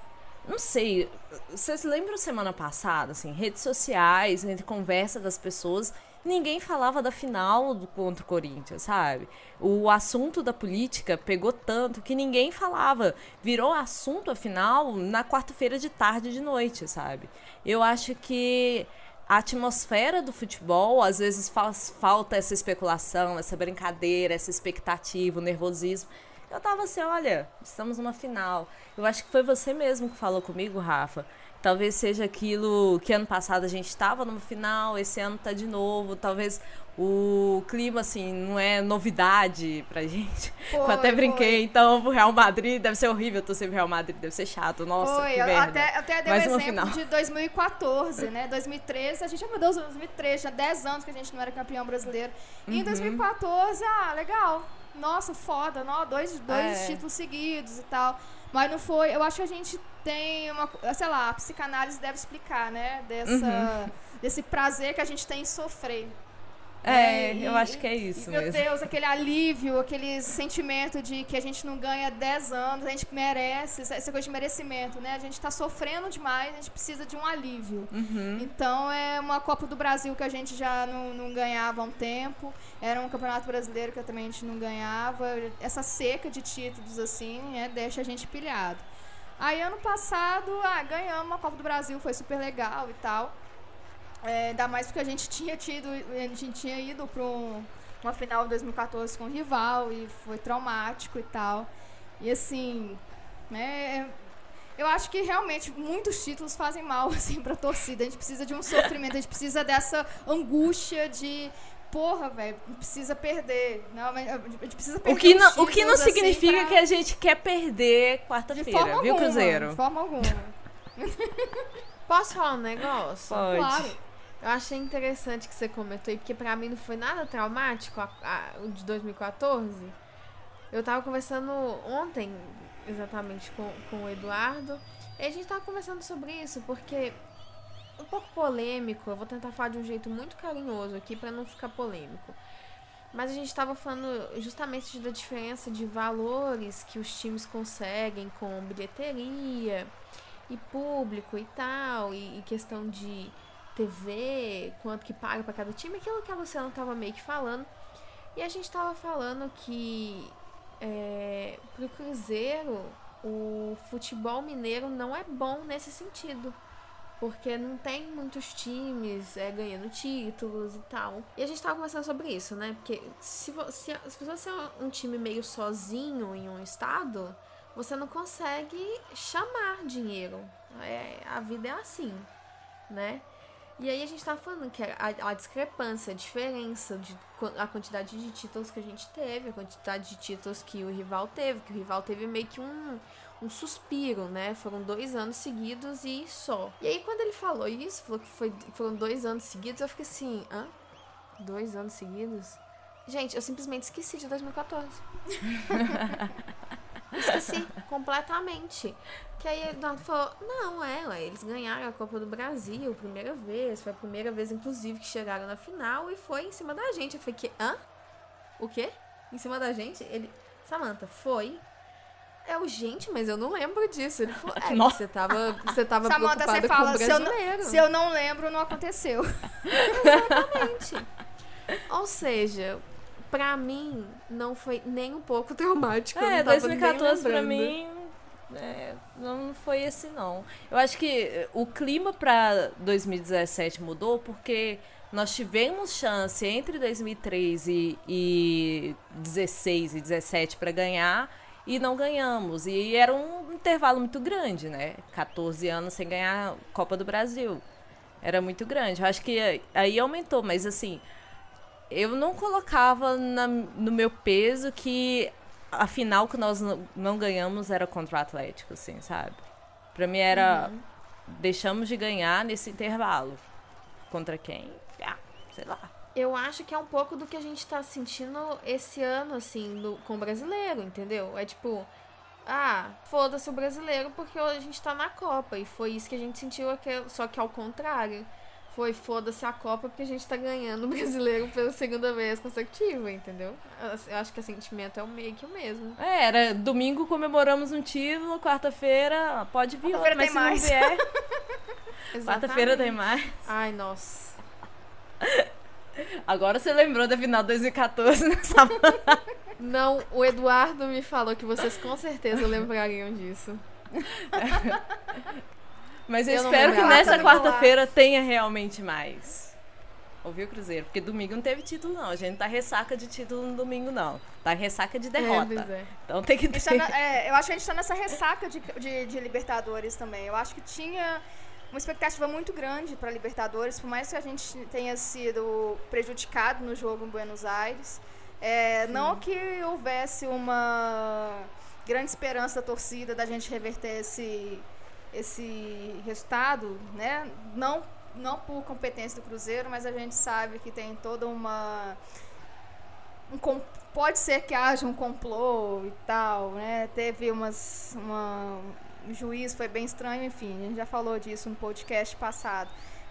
não sei. Vocês lembram semana passada, assim, redes sociais, entre conversa das pessoas, ninguém falava da final do, contra o Corinthians, sabe? O assunto da política pegou tanto que ninguém falava. Virou assunto, afinal, na quarta-feira de tarde de noite, sabe? Eu acho que a atmosfera do futebol, às vezes faz falta essa especulação, essa brincadeira, essa expectativa, o nervosismo. Eu tava assim, olha, estamos numa final. Eu acho que foi você mesmo que falou comigo, Rafa. Talvez seja aquilo que ano passado a gente estava numa final, esse ano tá de novo. Talvez o clima, assim, não é novidade pra gente. eu Foi, até brinquei, foi. então o Real Madrid deve ser horrível torcer pro Real Madrid, deve ser chato. Nossa, Foi, que eu merda. até, até dei o Mais exemplo final. de 2014, né? 2013, a gente, oh meu Deus, 2013, já 10 anos que a gente não era campeão brasileiro. E Uhum. em 2014, ah, legal. Nossa, foda, nó, dois, dois É. títulos seguidos e tal. Mas não foi, eu acho que a gente tem uma, sei lá, a psicanálise deve explicar, né? Dessa, Uhum. desse prazer que a gente tem em sofrer. É, e- eu acho que é isso e, meu mesmo. Deus, aquele alívio, aquele sentimento de que a gente não ganha 10 anos, a gente merece, essa coisa de merecimento, né? A gente tá sofrendo demais, a gente precisa de um alívio. Uhum. Então é uma Copa do Brasil que a gente já não, não ganhava há um tempo. Era um campeonato brasileiro que também a gente não ganhava. Essa seca de títulos, assim, né, deixa a gente pilhado. Aí ano passado, ah, ganhamos a Copa do Brasil, foi super legal e tal. É, ainda mais porque a gente tinha tido, a gente tinha ido para uma final de 2014 com o rival e foi traumático e tal. E assim, né, eu acho que realmente muitos títulos fazem mal assim pra torcida. A gente precisa de um sofrimento, a gente precisa dessa angústia de porra, velho, precisa perder. Não, mas a gente precisa perder O que não, o que não assim, significa pra- que a gente quer perder de quarta-feira, forma viu, alguma, Cruzeiro? De forma alguma. Posso falar um negócio? Pode. Claro. Eu achei interessante que você comentou aí, porque pra mim não foi nada traumático o de 2014. Eu tava conversando ontem, exatamente, com, com o Eduardo, e a gente tava conversando sobre isso, porque um pouco polêmico, eu vou tentar falar de um jeito muito carinhoso aqui pra não ficar polêmico. Mas a gente tava falando justamente da diferença de valores que os times conseguem com bilheteria e público e tal, e, e questão de TV, quanto que paga pra cada time, aquilo que a Luciana tava meio que falando. E a gente tava falando que é, pro Cruzeiro o futebol mineiro não é bom nesse sentido. Porque não tem muitos times é, ganhando títulos e tal. E a gente tava conversando sobre isso, né? Porque se, vo- se, se você é um time meio sozinho em um estado, você não consegue chamar dinheiro. É, a vida é assim, né? E aí a gente tava falando que a, a discrepância, a diferença de a quantidade de títulos que a gente teve, a quantidade de títulos que o rival teve, que o rival teve meio que um, um suspiro, né? Foram dois anos seguidos e só. E aí quando ele falou isso, falou que foi, foram dois anos seguidos, eu fiquei assim, hã? Dois anos seguidos? Gente, eu simplesmente esqueci de 2014. Esqueci completamente. Que aí o Eduardo falou: não, é, ué, eles ganharam a Copa do Brasil, primeira vez. Foi a primeira vez, inclusive, que chegaram na final e foi em cima da gente. Eu falei: que, hã? O quê? Em cima da gente? Ele, Samantha, foi. Eu, gente, mas eu não lembro disso. Ele falou: é, Nossa. você tava, você tava Samantha, preocupada você com o fala, se eu, brasileiro. não, se eu não lembro, não aconteceu. Exatamente. Ou seja, pra mim, não foi nem um pouco traumático. É, não tava nem 2014 pra mim é, não foi esse não. Eu acho que o clima pra 2017 mudou porque nós tivemos chance entre 2013 e 16 e 17 pra ganhar e não ganhamos. E era um intervalo muito grande, né? 14 anos sem ganhar Copa do Brasil. Era muito grande. Eu acho que aí aumentou, mas assim, eu não colocava na- no meu peso que a final que nós não, ganhamos era contra o Atlético, assim, sabe? Pra mim era. Deixamos de ganhar nesse intervalo. Contra quem? Ah, sei lá. Eu acho que é um pouco do que a gente tá sentindo esse ano, assim, no- com o brasileiro, entendeu? É tipo, ah, foda-se o brasileiro porque a gente tá na Copa. E foi isso que a gente sentiu, aqui, só que ao contrário. Foi foda-se a Copa porque a gente tá ganhando o brasileiro pela segunda vez consecutiva, entendeu? Eu acho que o sentimento é o meio que o mesmo. É, era domingo comemoramos um título, quarta-feira pode vir outro, Quarta-feira mas tem se não mais. vier, quarta-feira tem mais. Ai, nossa. Agora você lembrou da final de 2014 nessa Não, o Eduardo me falou que vocês com certeza lembrariam disso. Mas eu, Eu espero que nessa Tá quarta-feira tenha realmente mais. Ouviu, Cruzeiro? Porque domingo não teve título, não. A gente não tá ressaca de título no domingo, não. Tá ressaca de É, derrota. pois é. Então tem que tá ter. na- é, eu acho que a gente tá nessa ressaca de, de, de Libertadores também. Eu acho que tinha uma expectativa muito grande para Libertadores, por mais que a gente tenha sido prejudicado no jogo em Buenos Aires. É, não que houvesse uma grande esperança da torcida da gente reverter esse, esse resultado, né? Não, não por competência do Cruzeiro, mas a gente sabe que tem toda uma um pode ser que haja um complô e tal, né? Teve umas uma um juiz foi bem estranho, enfim, a gente já falou disso no podcast passado.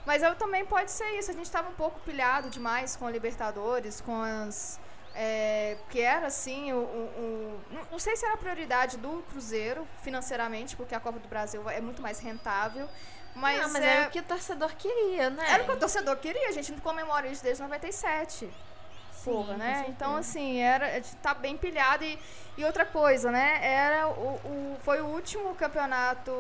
Mas eu também pode ser isso. A gente estava um pouco pilhado demais com a Libertadores, com as. É, que era assim, o, o, o- não- não sei se era a prioridade do Cruzeiro financeiramente, porque a Copa do Brasil é muito mais rentável. Mas, Mas, mas é, era o que o torcedor queria, né? era o que o torcedor queria, a gente não comemora isso desde 97. Porra, com né? Então, assim, era, tá bem pilhado. E, e outra coisa, né? Era o, o- foi o último campeonato,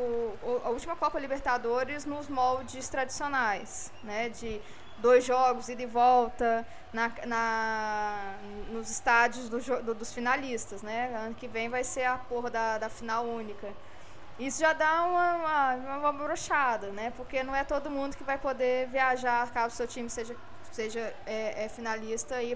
a última Copa Libertadores nos moldes tradicionais, né? De dois jogos, ida e volta, na, na- nos estádios do do- dos finalistas, né? Ano que vem vai ser a porra da, da final única. Isso já dá uma, uma, uma brochada, né? Porque não é todo mundo que vai poder viajar caso o seu time seja, seja é, é finalista e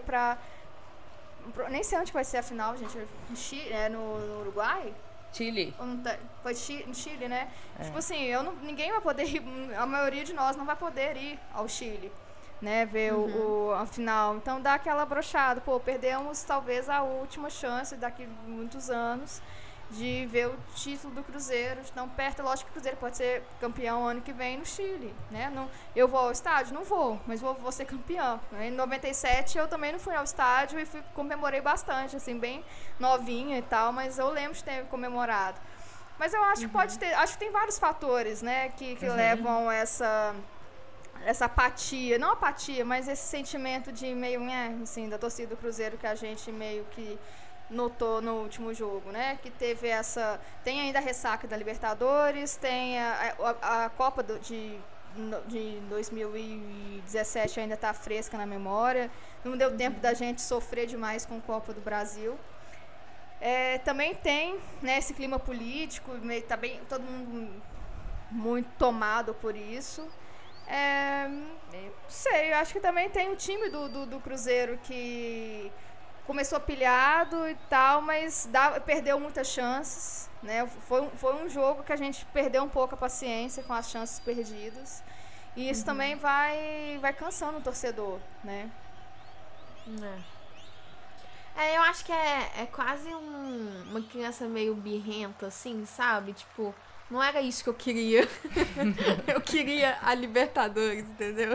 pro- Nem sei onde vai ser a final, gente. No Chi- É no, no Uruguai? Chile. Tá- Foi no Chile, né? Tipo assim, eu não, ninguém vai poder ir, a maioria de nós não vai poder ir ao Chile, né? Ver o, o- a final. Então dá aquela brochada. Pô, perdemos talvez a última chance daqui muitos anos de ver o título do Cruzeiro tão perto. Lógico que o Cruzeiro pode ser campeão ano que vem no Chile, né? Não, eu vou ao estádio? Não vou, mas vou, vou ser campeão. Em 97 eu também não fui ao estádio e fui, comemorei bastante, assim, bem novinha e tal, mas eu lembro de ter comemorado. Mas eu acho que pode ter, acho que tem vários fatores, né, que, que levam essa essa apatia, não apatia, mas esse sentimento de meio, né, assim, da torcida do Cruzeiro que a gente meio que notou no último jogo, né? Que teve essa, tem ainda a ressaca da Libertadores, tem a, a, a Copa do- de de 2017 ainda está fresca na memória. Não deu tempo da gente sofrer demais com a Copa do Brasil. É, também tem né, esse clima político, meio, tá bem, todo mundo muito tomado por isso. É, não sei, eu acho que também tem o time do, do, do Cruzeiro que começou pilhado e tal, mas dá, perdeu muitas chances. Né? Foi, um- foi um jogo que a gente perdeu um pouco a paciência com as chances perdidas. E isso também vai, vai cansando o torcedor, né? É. É, eu acho que é, é quase um- uma criança meio birrenta, assim, sabe? Tipo, não era isso que eu queria. eu queria a Libertadores, entendeu?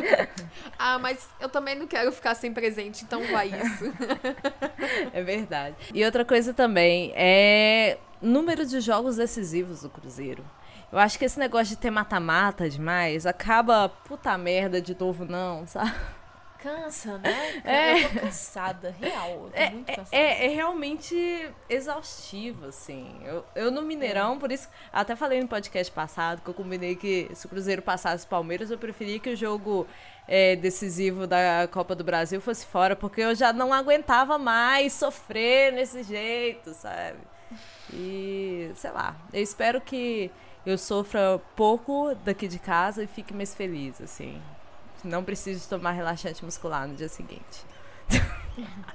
Ah, mas eu também não quero ficar sem presente, então vai isso. É verdade. E outra coisa também é número de jogos decisivos do Cruzeiro. Eu acho que esse negócio de ter mata-mata demais acaba puta merda de novo não, sabe? Cansa, né? É. Eu tô cansada, real. Eu tô É, muito é- cansada. é- é realmente exaustivo, assim. Eu, eu no Mineirão, por isso, até falei no podcast passado que eu combinei que se o Cruzeiro passasse o Palmeiras, eu preferia que o jogo é, decisivo da Copa do Brasil fosse fora, porque eu já não aguentava mais sofrer nesse jeito, sabe? E, sei lá, eu espero que eu sofra pouco daqui de casa e fique mais feliz, assim. Não preciso tomar relaxante muscular no dia seguinte.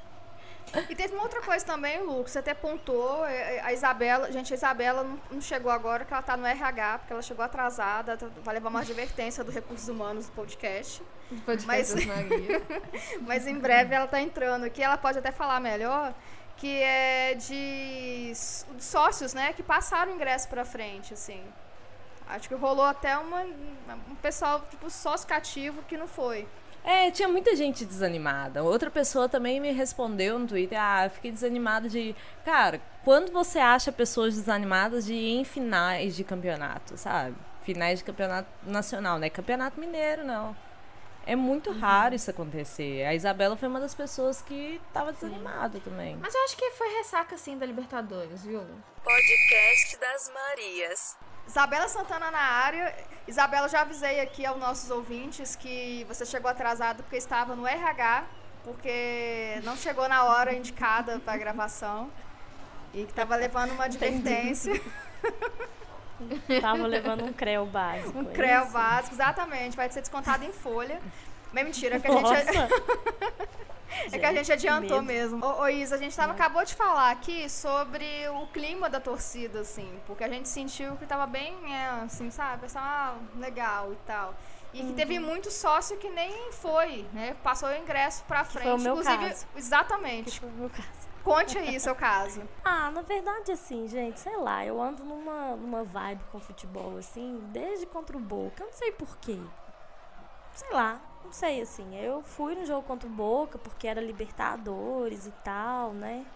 E teve uma outra coisa também, Lu, que você até pontuou, é, é, a Isabela, gente, a Isabela não, chegou agora, que ela tá no RH, porque ela chegou atrasada, tá- vai levar uma advertência do Recursos Humanos do podcast. Podcast Mas-. Mas em breve ela tá entrando aqui, ela pode até falar melhor, que é de sócios, né, que passaram o ingresso pra frente, assim. Acho que rolou até uma, um pessoal, tipo, sócio cativo que não foi. É, tinha muita gente desanimada. Outra pessoa também me respondeu no Twitter: Ah, eu fiquei desanimada de. Cara, quando você acha pessoas desanimadas de ir em finais de campeonato, sabe? Finais de campeonato nacional, né? Campeonato mineiro, não. É muito raro isso acontecer. A Isabela foi uma das pessoas que tava desanimada também. Mas eu acho que foi ressaca, assim, da Libertadores, viu? Podcast das Marias. Isabela Santana na área. Isabela, já avisei aqui aos nossos ouvintes que você chegou atrasado porque estava no RH, porque não chegou na hora indicada para a gravação e que estava levando uma advertência, Tava levando um creu básico. um é isso? básico, exatamente, vai ser descontado em folha. Mas mentira, é que a gente, é que a gente adiantou medo. mesmo. Ô, ô Isa, a gente tava, acabou de falar aqui sobre o clima da torcida, assim, porque a gente sentiu que tava bem, é, assim, sabe, pessoal, ah, legal e tal. E que teve muito sócio que nem foi, né? Passou o ingresso pra frente. foi o meu Inclusive, caso. exatamente. Foi o meu caso. Conte aí seu caso. Ah, na verdade, assim, gente, sei lá, eu ando numa, numa vibe com futebol, assim, desde contra o Boca. Eu não sei porquê. sei lá, não sei assim. Eu fui no jogo contra o Boca porque era Libertadores e tal, né?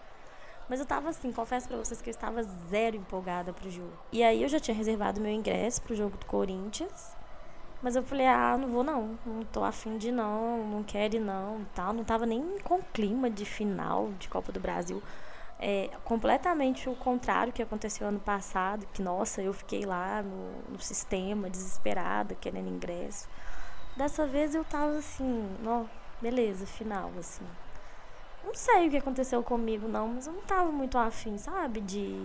Mas eu tava assim, confesso pra vocês que eu estava zero empolgada pro jogo. E aí eu já tinha reservado meu ingresso pro jogo do Corinthians. Mas eu falei, ah, não vou não, não tô afim de não, não quero ir não e tal. Não tava nem com clima de final de Copa do Brasil. É completamente o contrário que aconteceu ano passado, que nossa, eu fiquei lá no, no sistema, desesperada, querendo ingresso. Dessa vez eu tava assim, ó, beleza, final, assim. Não sei o que aconteceu comigo, não, mas eu não tava muito afim, sabe? De.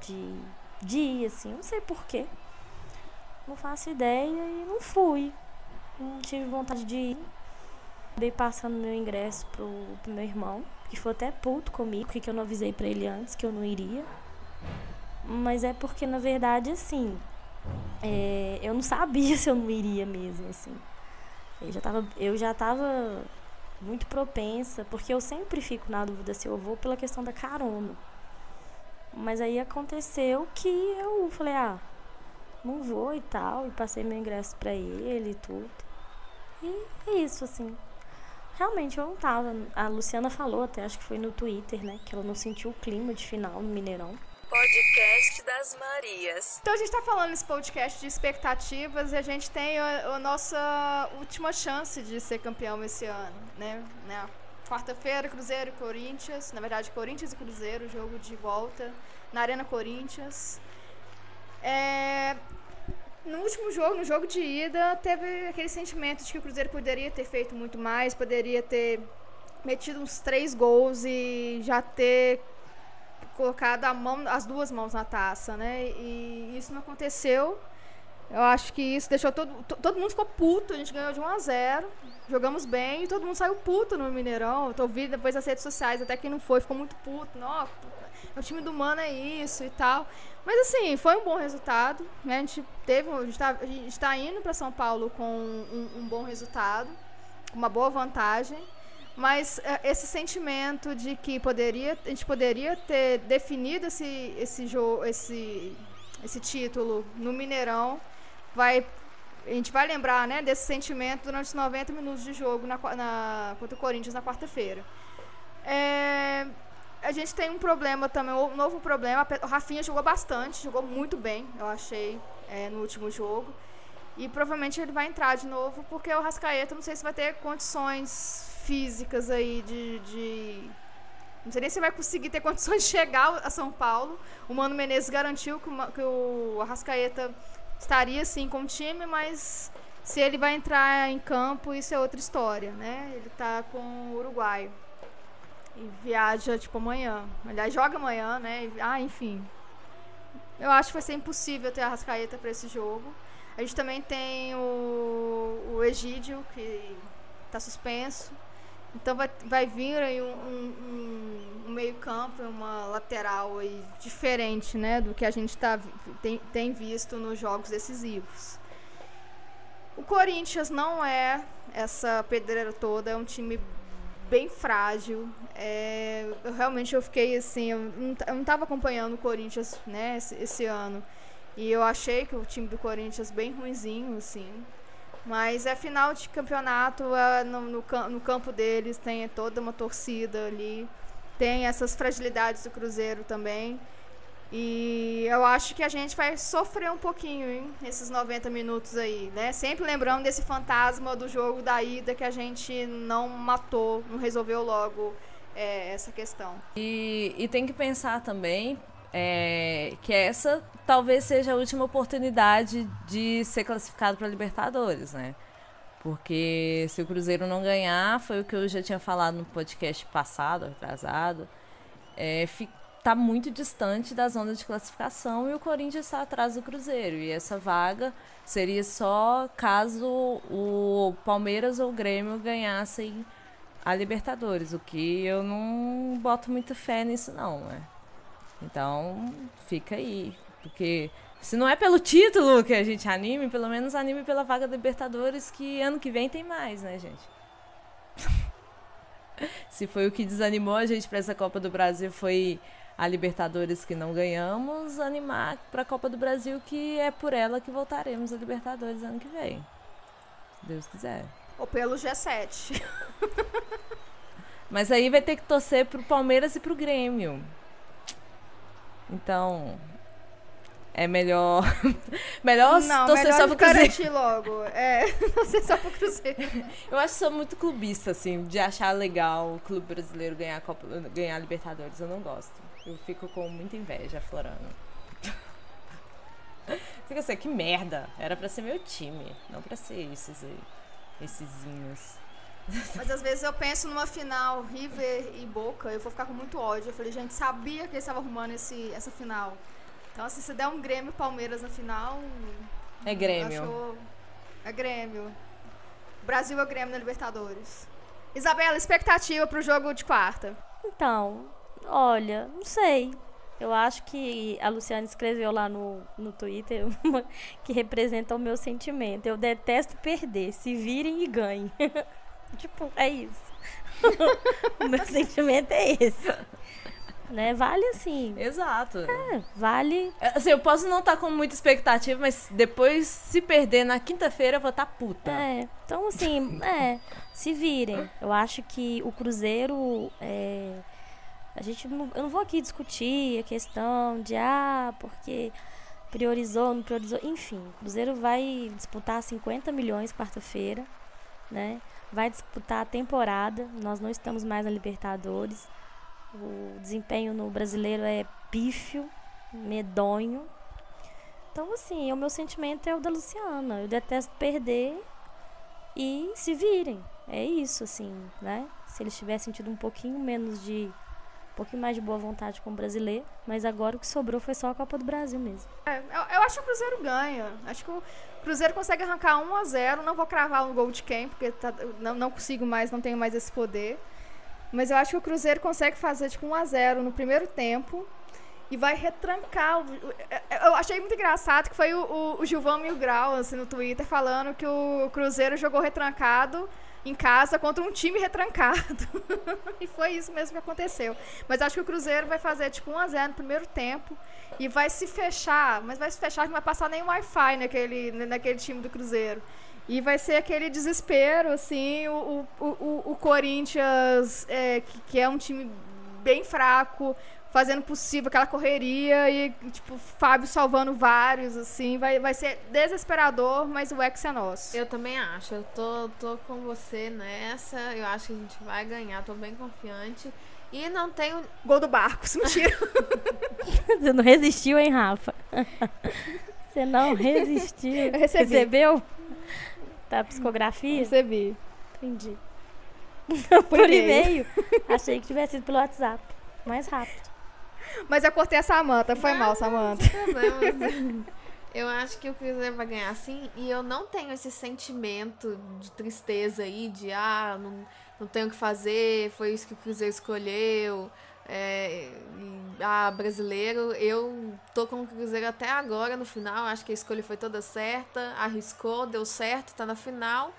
De. De ir, assim. Não sei porquê. Não faço ideia e não fui. Não tive vontade de ir. Acabei passando meu ingresso pro, pro meu irmão, que foi até puto comigo, porque eu não avisei pra ele antes que eu não iria. Mas é porque, na verdade, assim. É, eu não sabia se eu não iria mesmo, assim. Eu já tava, eu já tava muito propensa, porque eu sempre fico na dúvida se eu vou pela questão da carona. Mas aí aconteceu que eu falei, ah, não vou e tal, e passei meu ingresso para ele e tudo. E é isso, assim. Realmente eu não tava. A Luciana falou até, acho que foi no Twitter, né? Que ela não sentiu o clima de final no Mineirão. Podcast das Marias. Então a gente tá falando nesse podcast de expectativas e a gente tem a, a nossa última chance de ser campeão esse ano, né? né? Quarta-feira, Cruzeiro e Corinthians. Na verdade, Corinthians e Cruzeiro, jogo de volta na Arena Corinthians. É, no último jogo, no jogo de ida, teve aquele sentimento de que o Cruzeiro poderia ter feito muito mais, poderia ter metido uns três gols e já ter colocado a mão, as duas mãos na taça, né? E isso não aconteceu. Eu acho que isso deixou todo. Todo mundo ficou puto. A gente ganhou de 1 a 0 Jogamos bem e todo mundo saiu puto no Mineirão. Eu tô ouvindo depois nas redes sociais, até quem não foi, ficou muito puto. Nossa, o time do Mano é isso e tal. Mas assim, foi um bom resultado. Né? A gente teve. A gente tá, a gente tá indo para São Paulo com um, um bom resultado, uma boa vantagem. Mas é, esse sentimento de que poderia, a gente poderia ter definido esse, esse, jogo, esse, esse título no Mineirão, vai, a gente vai lembrar né, desse sentimento durante os 90 minutos de jogo na, na, contra o Corinthians na quarta-feira. É, a gente tem um problema também, um novo problema. O Rafinha jogou bastante, jogou muito bem, eu achei, é, no último jogo. E provavelmente ele vai entrar de novo, porque o Rascaeta não sei se vai ter condições físicas aí de, de, Não sei nem se vai conseguir ter condições de chegar a São Paulo. O Mano Menezes garantiu que, uma, que o Arrascaeta estaria sim com o time, mas se ele vai entrar em campo, isso é outra história, né? Ele tá com o Uruguai. E viaja, tipo, amanhã. Aliás, joga amanhã, né? Ah, enfim. Eu acho que vai ser impossível ter a Rascaeta para esse jogo. A gente também tem o, o Egídio, que está suspenso. Então vai, vai vir aí um, um, um meio campo, uma lateral aí diferente, né, do que a gente tá, tem, tem visto nos jogos decisivos. O Corinthians não é essa pedreira toda, é um time bem frágil. É, eu, realmente eu fiquei assim, eu não estava acompanhando o Corinthians, né, esse, esse ano. E eu achei que o time do Corinthians bem ruinzinho, assim. Mas é final de campeonato, é no, no, no, campo deles tem toda uma torcida ali. Tem essas fragilidades do Cruzeiro também. E eu acho que a gente vai sofrer um pouquinho, hein, esses 90 minutos aí, né? Sempre lembrando desse fantasma do jogo da ida que a gente não matou, não resolveu logo é, essa questão. E, e tem que pensar também é, que essa talvez seja a última oportunidade de ser classificado para Libertadores, né? Porque se o Cruzeiro não ganhar, foi o que eu já tinha falado no podcast passado, atrasado, é, tá muito distante da zona de classificação e o Corinthians está atrás do Cruzeiro. E essa vaga seria só caso o Palmeiras ou o Grêmio ganhassem a Libertadores, o que eu não boto muita fé nisso não, né? Então, fica aí. Porque se não é pelo título que a gente anime, pelo menos anime pela vaga da Libertadores, que ano que vem tem mais, né, gente? se foi o que desanimou a gente para essa Copa do Brasil foi a Libertadores que não ganhamos, animar para a Copa do Brasil que é por ela que voltaremos a Libertadores ano que vem. Se Deus quiser. Ou pelo G7. Mas aí vai ter que torcer pro Palmeiras e pro Grêmio. Então. É melhor. melhor Não, torcer melhor só pro Cruzeiro. logo. É, torcer só pro Cruzeiro. Eu acho que sou muito clubista, assim, de achar legal o clube brasileiro ganhar a, Copa, ganhar a Libertadores. Eu não gosto. Eu fico com muita inveja florando. Fica assim, que merda. Era pra ser meu time, não pra ser esses aí. Essesinhos. Mas às vezes eu penso numa final River e Boca, eu vou ficar com muito ódio. Eu falei, gente, sabia que eles estavam arrumando esse, essa final. Então, assim, se der um Grêmio Palmeiras na final. É Grêmio. Achou... É Grêmio. Brasil é Grêmio na Libertadores. Isabela, expectativa pro jogo de quarta. Então, olha, não sei. Eu acho que a Luciana escreveu lá no, no Twitter uma que representa o meu sentimento. Eu detesto perder. Se virem e ganhem. tipo, é isso. o meu sentimento é esse. Né? Vale assim. Exato. É, vale. Assim, eu posso não estar com muita expectativa, mas depois, se perder na quinta-feira, eu vou estar puta. É, então assim, é, se virem. Eu acho que o Cruzeiro. é, a gente não, eu não vou aqui discutir a questão de ah, porque priorizou, não priorizou. Enfim, o Cruzeiro vai disputar 50 milhões quarta-feira, né? Vai disputar a temporada. Nós não estamos mais na Libertadores. O desempenho no brasileiro é pífio, medonho. Então, assim, o meu sentimento é o da Luciana. Eu detesto perder e se virem. É isso, assim, né? Se eles tivessem tido um pouquinho menos de. Um pouquinho mais de boa vontade com o brasileiro. Mas agora o que sobrou foi só a Copa do Brasil mesmo. É, eu, eu acho que o Cruzeiro ganha. Acho que o Cruzeiro consegue arrancar 1 a 0 Não vou cravar um gol de quem, porque tá- não, não consigo mais, não tenho mais esse poder. Mas eu acho que o Cruzeiro consegue fazer tipo 1 a 0 no primeiro tempo e vai retrancar. o- o- Eu achei muito engraçado que foi o, o, o Gilvão Mil Grau assim, no Twitter falando que o Cruzeiro jogou retrancado em casa contra um time retrancado. e foi isso mesmo que aconteceu. Mas acho que o Cruzeiro vai fazer tipo 1 a 0 no primeiro tempo e vai se fechar, mas vai se fechar não vai passar nem Wi-Fi naquele, naquele time do Cruzeiro. E vai ser aquele desespero, assim, o, o, o, o Corinthians, é, que, que é um time bem fraco, fazendo possível, aquela correria, e, tipo, Fábio salvando vários, assim, vai, vai ser desesperador, mas o ex é nosso. Eu também acho. Eu tô, tô com você nessa. Eu acho que a gente vai ganhar. Tô bem confiante. E não tenho. Gol do Barcos, mentira. Você não resistiu, hein, Rafa? Você não resistiu. Eu recebi. Recebeu? Tá psicografia? Recebi. Entendi. Por Por e-mail. e-mail? Achei que tivesse sido pelo WhatsApp. Mais rápido. Mas eu cortei a Samanta, foi mal, Samanta. Eu acho que o Cruzeiro vai ganhar sim. E eu não tenho esse sentimento de tristeza aí, de ah, não, não tenho o que fazer, foi isso que o Cruzeiro escolheu. É, e, ah, brasileiro, eu tô com o Cruzeiro até agora no final. Acho que a escolha foi toda certa, arriscou, deu certo, tá na final.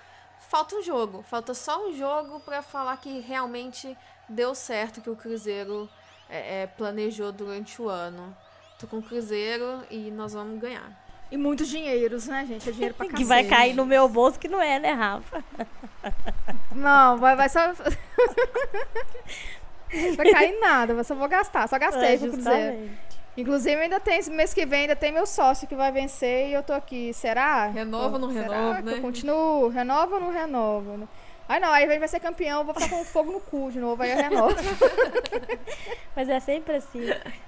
Falta um jogo, falta só um jogo pra falar que realmente deu certo que o Cruzeiro é, é, planejou durante o ano. Tô com o Cruzeiro e nós vamos ganhar. E muitos dinheiros, né, gente? É dinheiro pra Que cacete. vai cair no meu bolso, que não é, né, Rafa? Não, vai, vai só... vai cair em nada, eu só vou gastar. Só gastei É, com o Cruzeiro. Inclusive, ainda tem, mês que vem, ainda tem meu sócio que vai vencer e eu tô aqui. Será? Renova ou não Será renova, que né? Eu continuo? Renova ou não renova? Ai, não, aí vai ser campeão, eu vou ficar com fogo no cu de novo, aí eu renovo. Mas é sempre assim.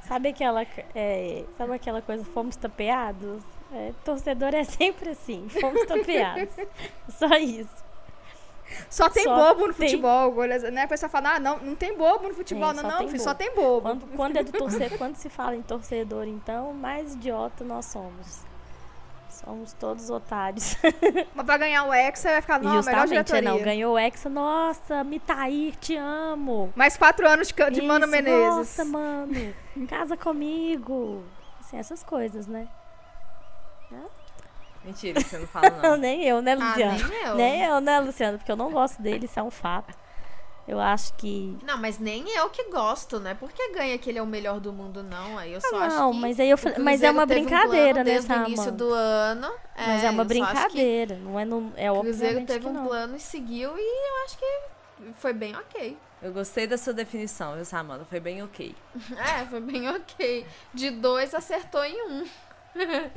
Sabe aquela, é, sabe aquela coisa, fomos tapeados? É, torcedor é sempre assim, fomos tapeados. Só isso. Só tem Só bobo no tem. futebol. Né? A pessoa fala, ah, não, não tem bobo no futebol. É, não, não, tem filho, só tem bobo. Quando, quando é do torcer, quando se fala em torcedor, então, mais idiota nós somos. Somos todos otários. Mas pra ganhar o Hexa, vai ficar, não, melhor Justamente, é, diretoria. não. Ganhou o Hexa, nossa, Mitair, te amo. Mais quatro anos de, de Mano Isso, Menezes. Nossa, mano, casa comigo. Assim, essas coisas, né? Mentira, você não fala Não, não. nem eu, né, Ah, Luciano? nem eu. Nem eu, né, Luciano? Porque eu não gosto dele, isso é um fato. Eu acho que. Não, mas nem eu que gosto, né? Porque ganha que ele é o melhor do mundo, não. Aí eu só Ah, acho não, que mas aí eu falei- mas é uma um brincadeira, plano né, desde o início do ano. Mas é, uma acho que brincadeira. Não é, no, é O Cruzeiro teve que um não. plano e seguiu e eu acho que foi bem ok. Eu gostei da sua definição, viu, Samanta? Foi bem ok. É, foi bem ok. De dois acertou em um.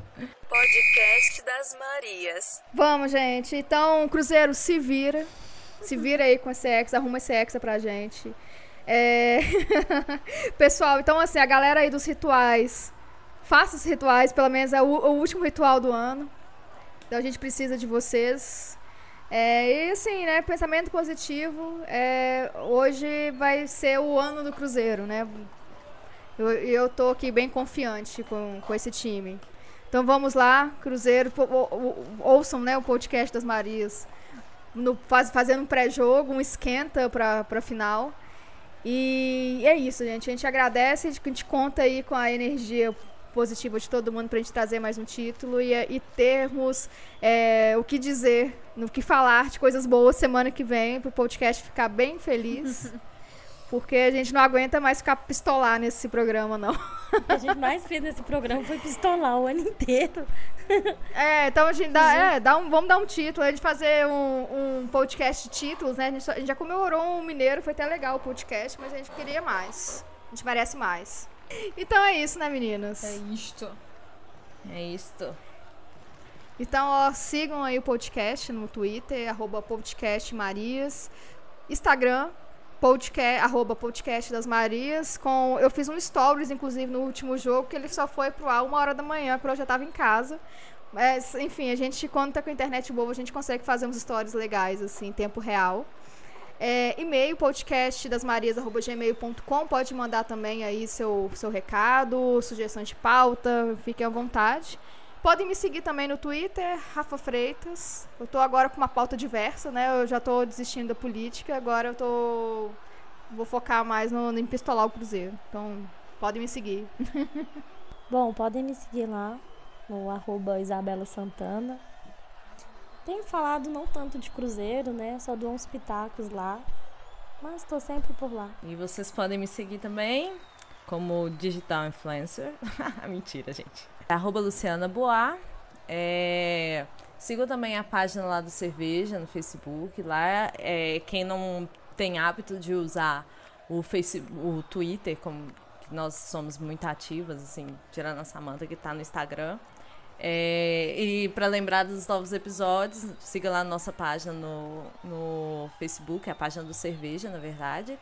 Podcast das Marias. Vamos, gente. Então, Cruzeiro, se vira. Se vira aí com esse Hexa, arruma esse Hexa pra gente. É... Pessoal, então assim, a galera aí dos rituais, faça os rituais, pelo menos é o, o último ritual do ano. Então a gente precisa de vocês. É, e assim, né, pensamento positivo. é, hoje vai ser o ano do Cruzeiro, né? Eu, eu tô aqui bem confiante com, com esse time. Então vamos lá, Cruzeiro, ouçam né, o podcast das Marias, no, faz- fazendo um pré-jogo, um esquenta para a final. E é isso, gente. A gente agradece, a gente, conta aí com a energia positiva de todo mundo para a gente trazer mais um título e, e termos é, o que dizer, no que falar de coisas boas semana que vem, para o podcast ficar bem feliz. Porque a gente não aguenta mais ficar pistolar nesse programa, não. O que a gente mais fez nesse programa foi pistolar o ano inteiro. É, então a gente dá, é, dá um, vamos dar um título, a gente fazer um, um podcast de títulos, né? A gente, só- a gente já comemorou um mineiro, foi até legal o podcast, mas a gente queria mais. A gente merece mais. Então é isso, né, meninas? isto. É isto. Então, ó, sigam aí o podcast no Twitter, arroba podcast Marias. Instagram, podcast, arroba podcast das Marias. Com, eu fiz um stories, inclusive, no último jogo, que ele só foi pro ar uma hora da manhã, quando eu já tava em casa. Mas, enfim, a gente, quando tá com a internet boa, a gente consegue fazer uns stories legais, assim, em tempo real. É, e-mail, podcast das. Pode mandar também aí seu, seu recado, sugestão de pauta, fiquem à vontade. Podem me seguir também no Twitter, Rafa Freitas. Eu tô agora com uma pauta diversa, né? Eu já tô desistindo da política, agora eu tô. Vou focar mais no, em pistolar o Cruzeiro. Então, podem me seguir. Bom, podem me seguir lá no arroba Isabela Santana. Tenho falado não tanto de Cruzeiro, né? Só dou uns pitacos lá. Mas tô sempre por lá. E vocês podem me seguir também como digital influencer. Mentira, gente. Arroba Luciana Boa. É... Também a página lá do Cerveja no Facebook. Lá, é, quem não tem hábito de usar o, face... o Twitter, como nós somos muito ativas, assim, tirando a Samanta que tá no Instagram. É, e para lembrar dos novos episódios, siga lá a nossa página no, no Facebook, a página do Cerveja, na verdade.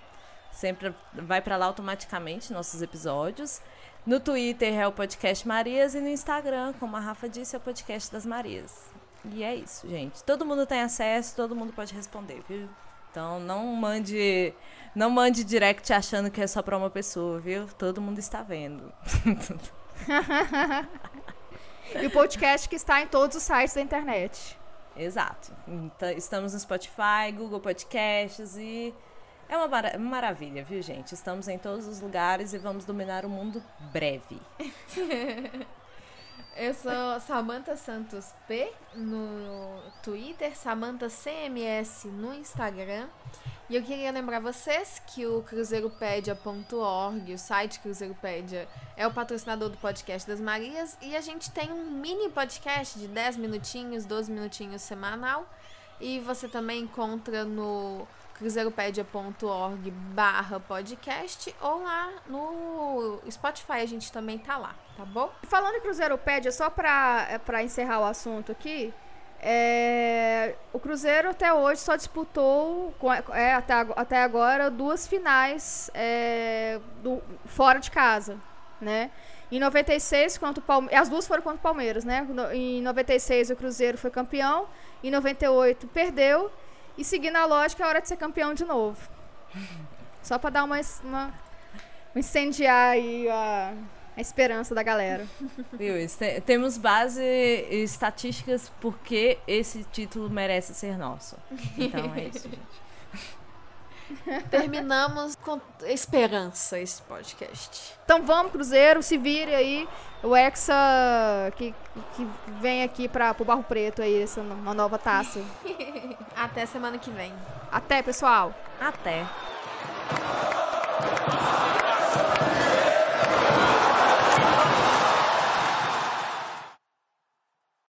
Sempre vai para lá automaticamente nossos episódios. No Twitter é o Podcast Marias e no Instagram, como a Rafa disse, é o Podcast das Marias. E é isso, gente. Todo mundo tem acesso, todo mundo pode responder, viu? Então não mande, não mande direct achando que é só para uma pessoa, viu? Todo mundo está vendo. E o podcast que está em todos os sites da internet. Exato. Então, estamos no Spotify, Google Podcasts e é uma mara- maravilha, viu, gente? Estamos em todos os lugares e vamos dominar o mundo breve. Eu sou Samantha Santos P no Twitter, Samantha CMS no Instagram. E eu queria lembrar vocês que o cruzeiropédia.org, o site Cruzeiropédia, é o patrocinador do podcast das Marias. E a gente tem um mini podcast de 10 minutinhos, 12 minutinhos semanal. E você também encontra no cruzeiropédia.org barra podcast ou lá no Spotify a gente também tá lá, tá bom? Falando em Cruzeiropédia, só pra, é, pra encerrar o assunto aqui, é, o Cruzeiro até hoje só disputou, é, até, até agora, duas finais é, do- fora de casa, né? Em 96, contra o Palmeiras, as duas foram contra o Palmeiras, né? Em 96 o Cruzeiro foi campeão, em 98 perdeu, e seguindo a lógica é hora de ser campeão de novo. Só pra dar uma, uma incendiar aí a, a esperança da galera. Este- Temos base e estatísticas porque esse título merece ser nosso. Então é isso, gente. Terminamos com esperança esse podcast. Então vamos, Cruzeiro, se vire aí. O Hexa que, que vem aqui para o Barro Preto aí, essa uma nova taça. Até semana que vem. Até, pessoal! Até.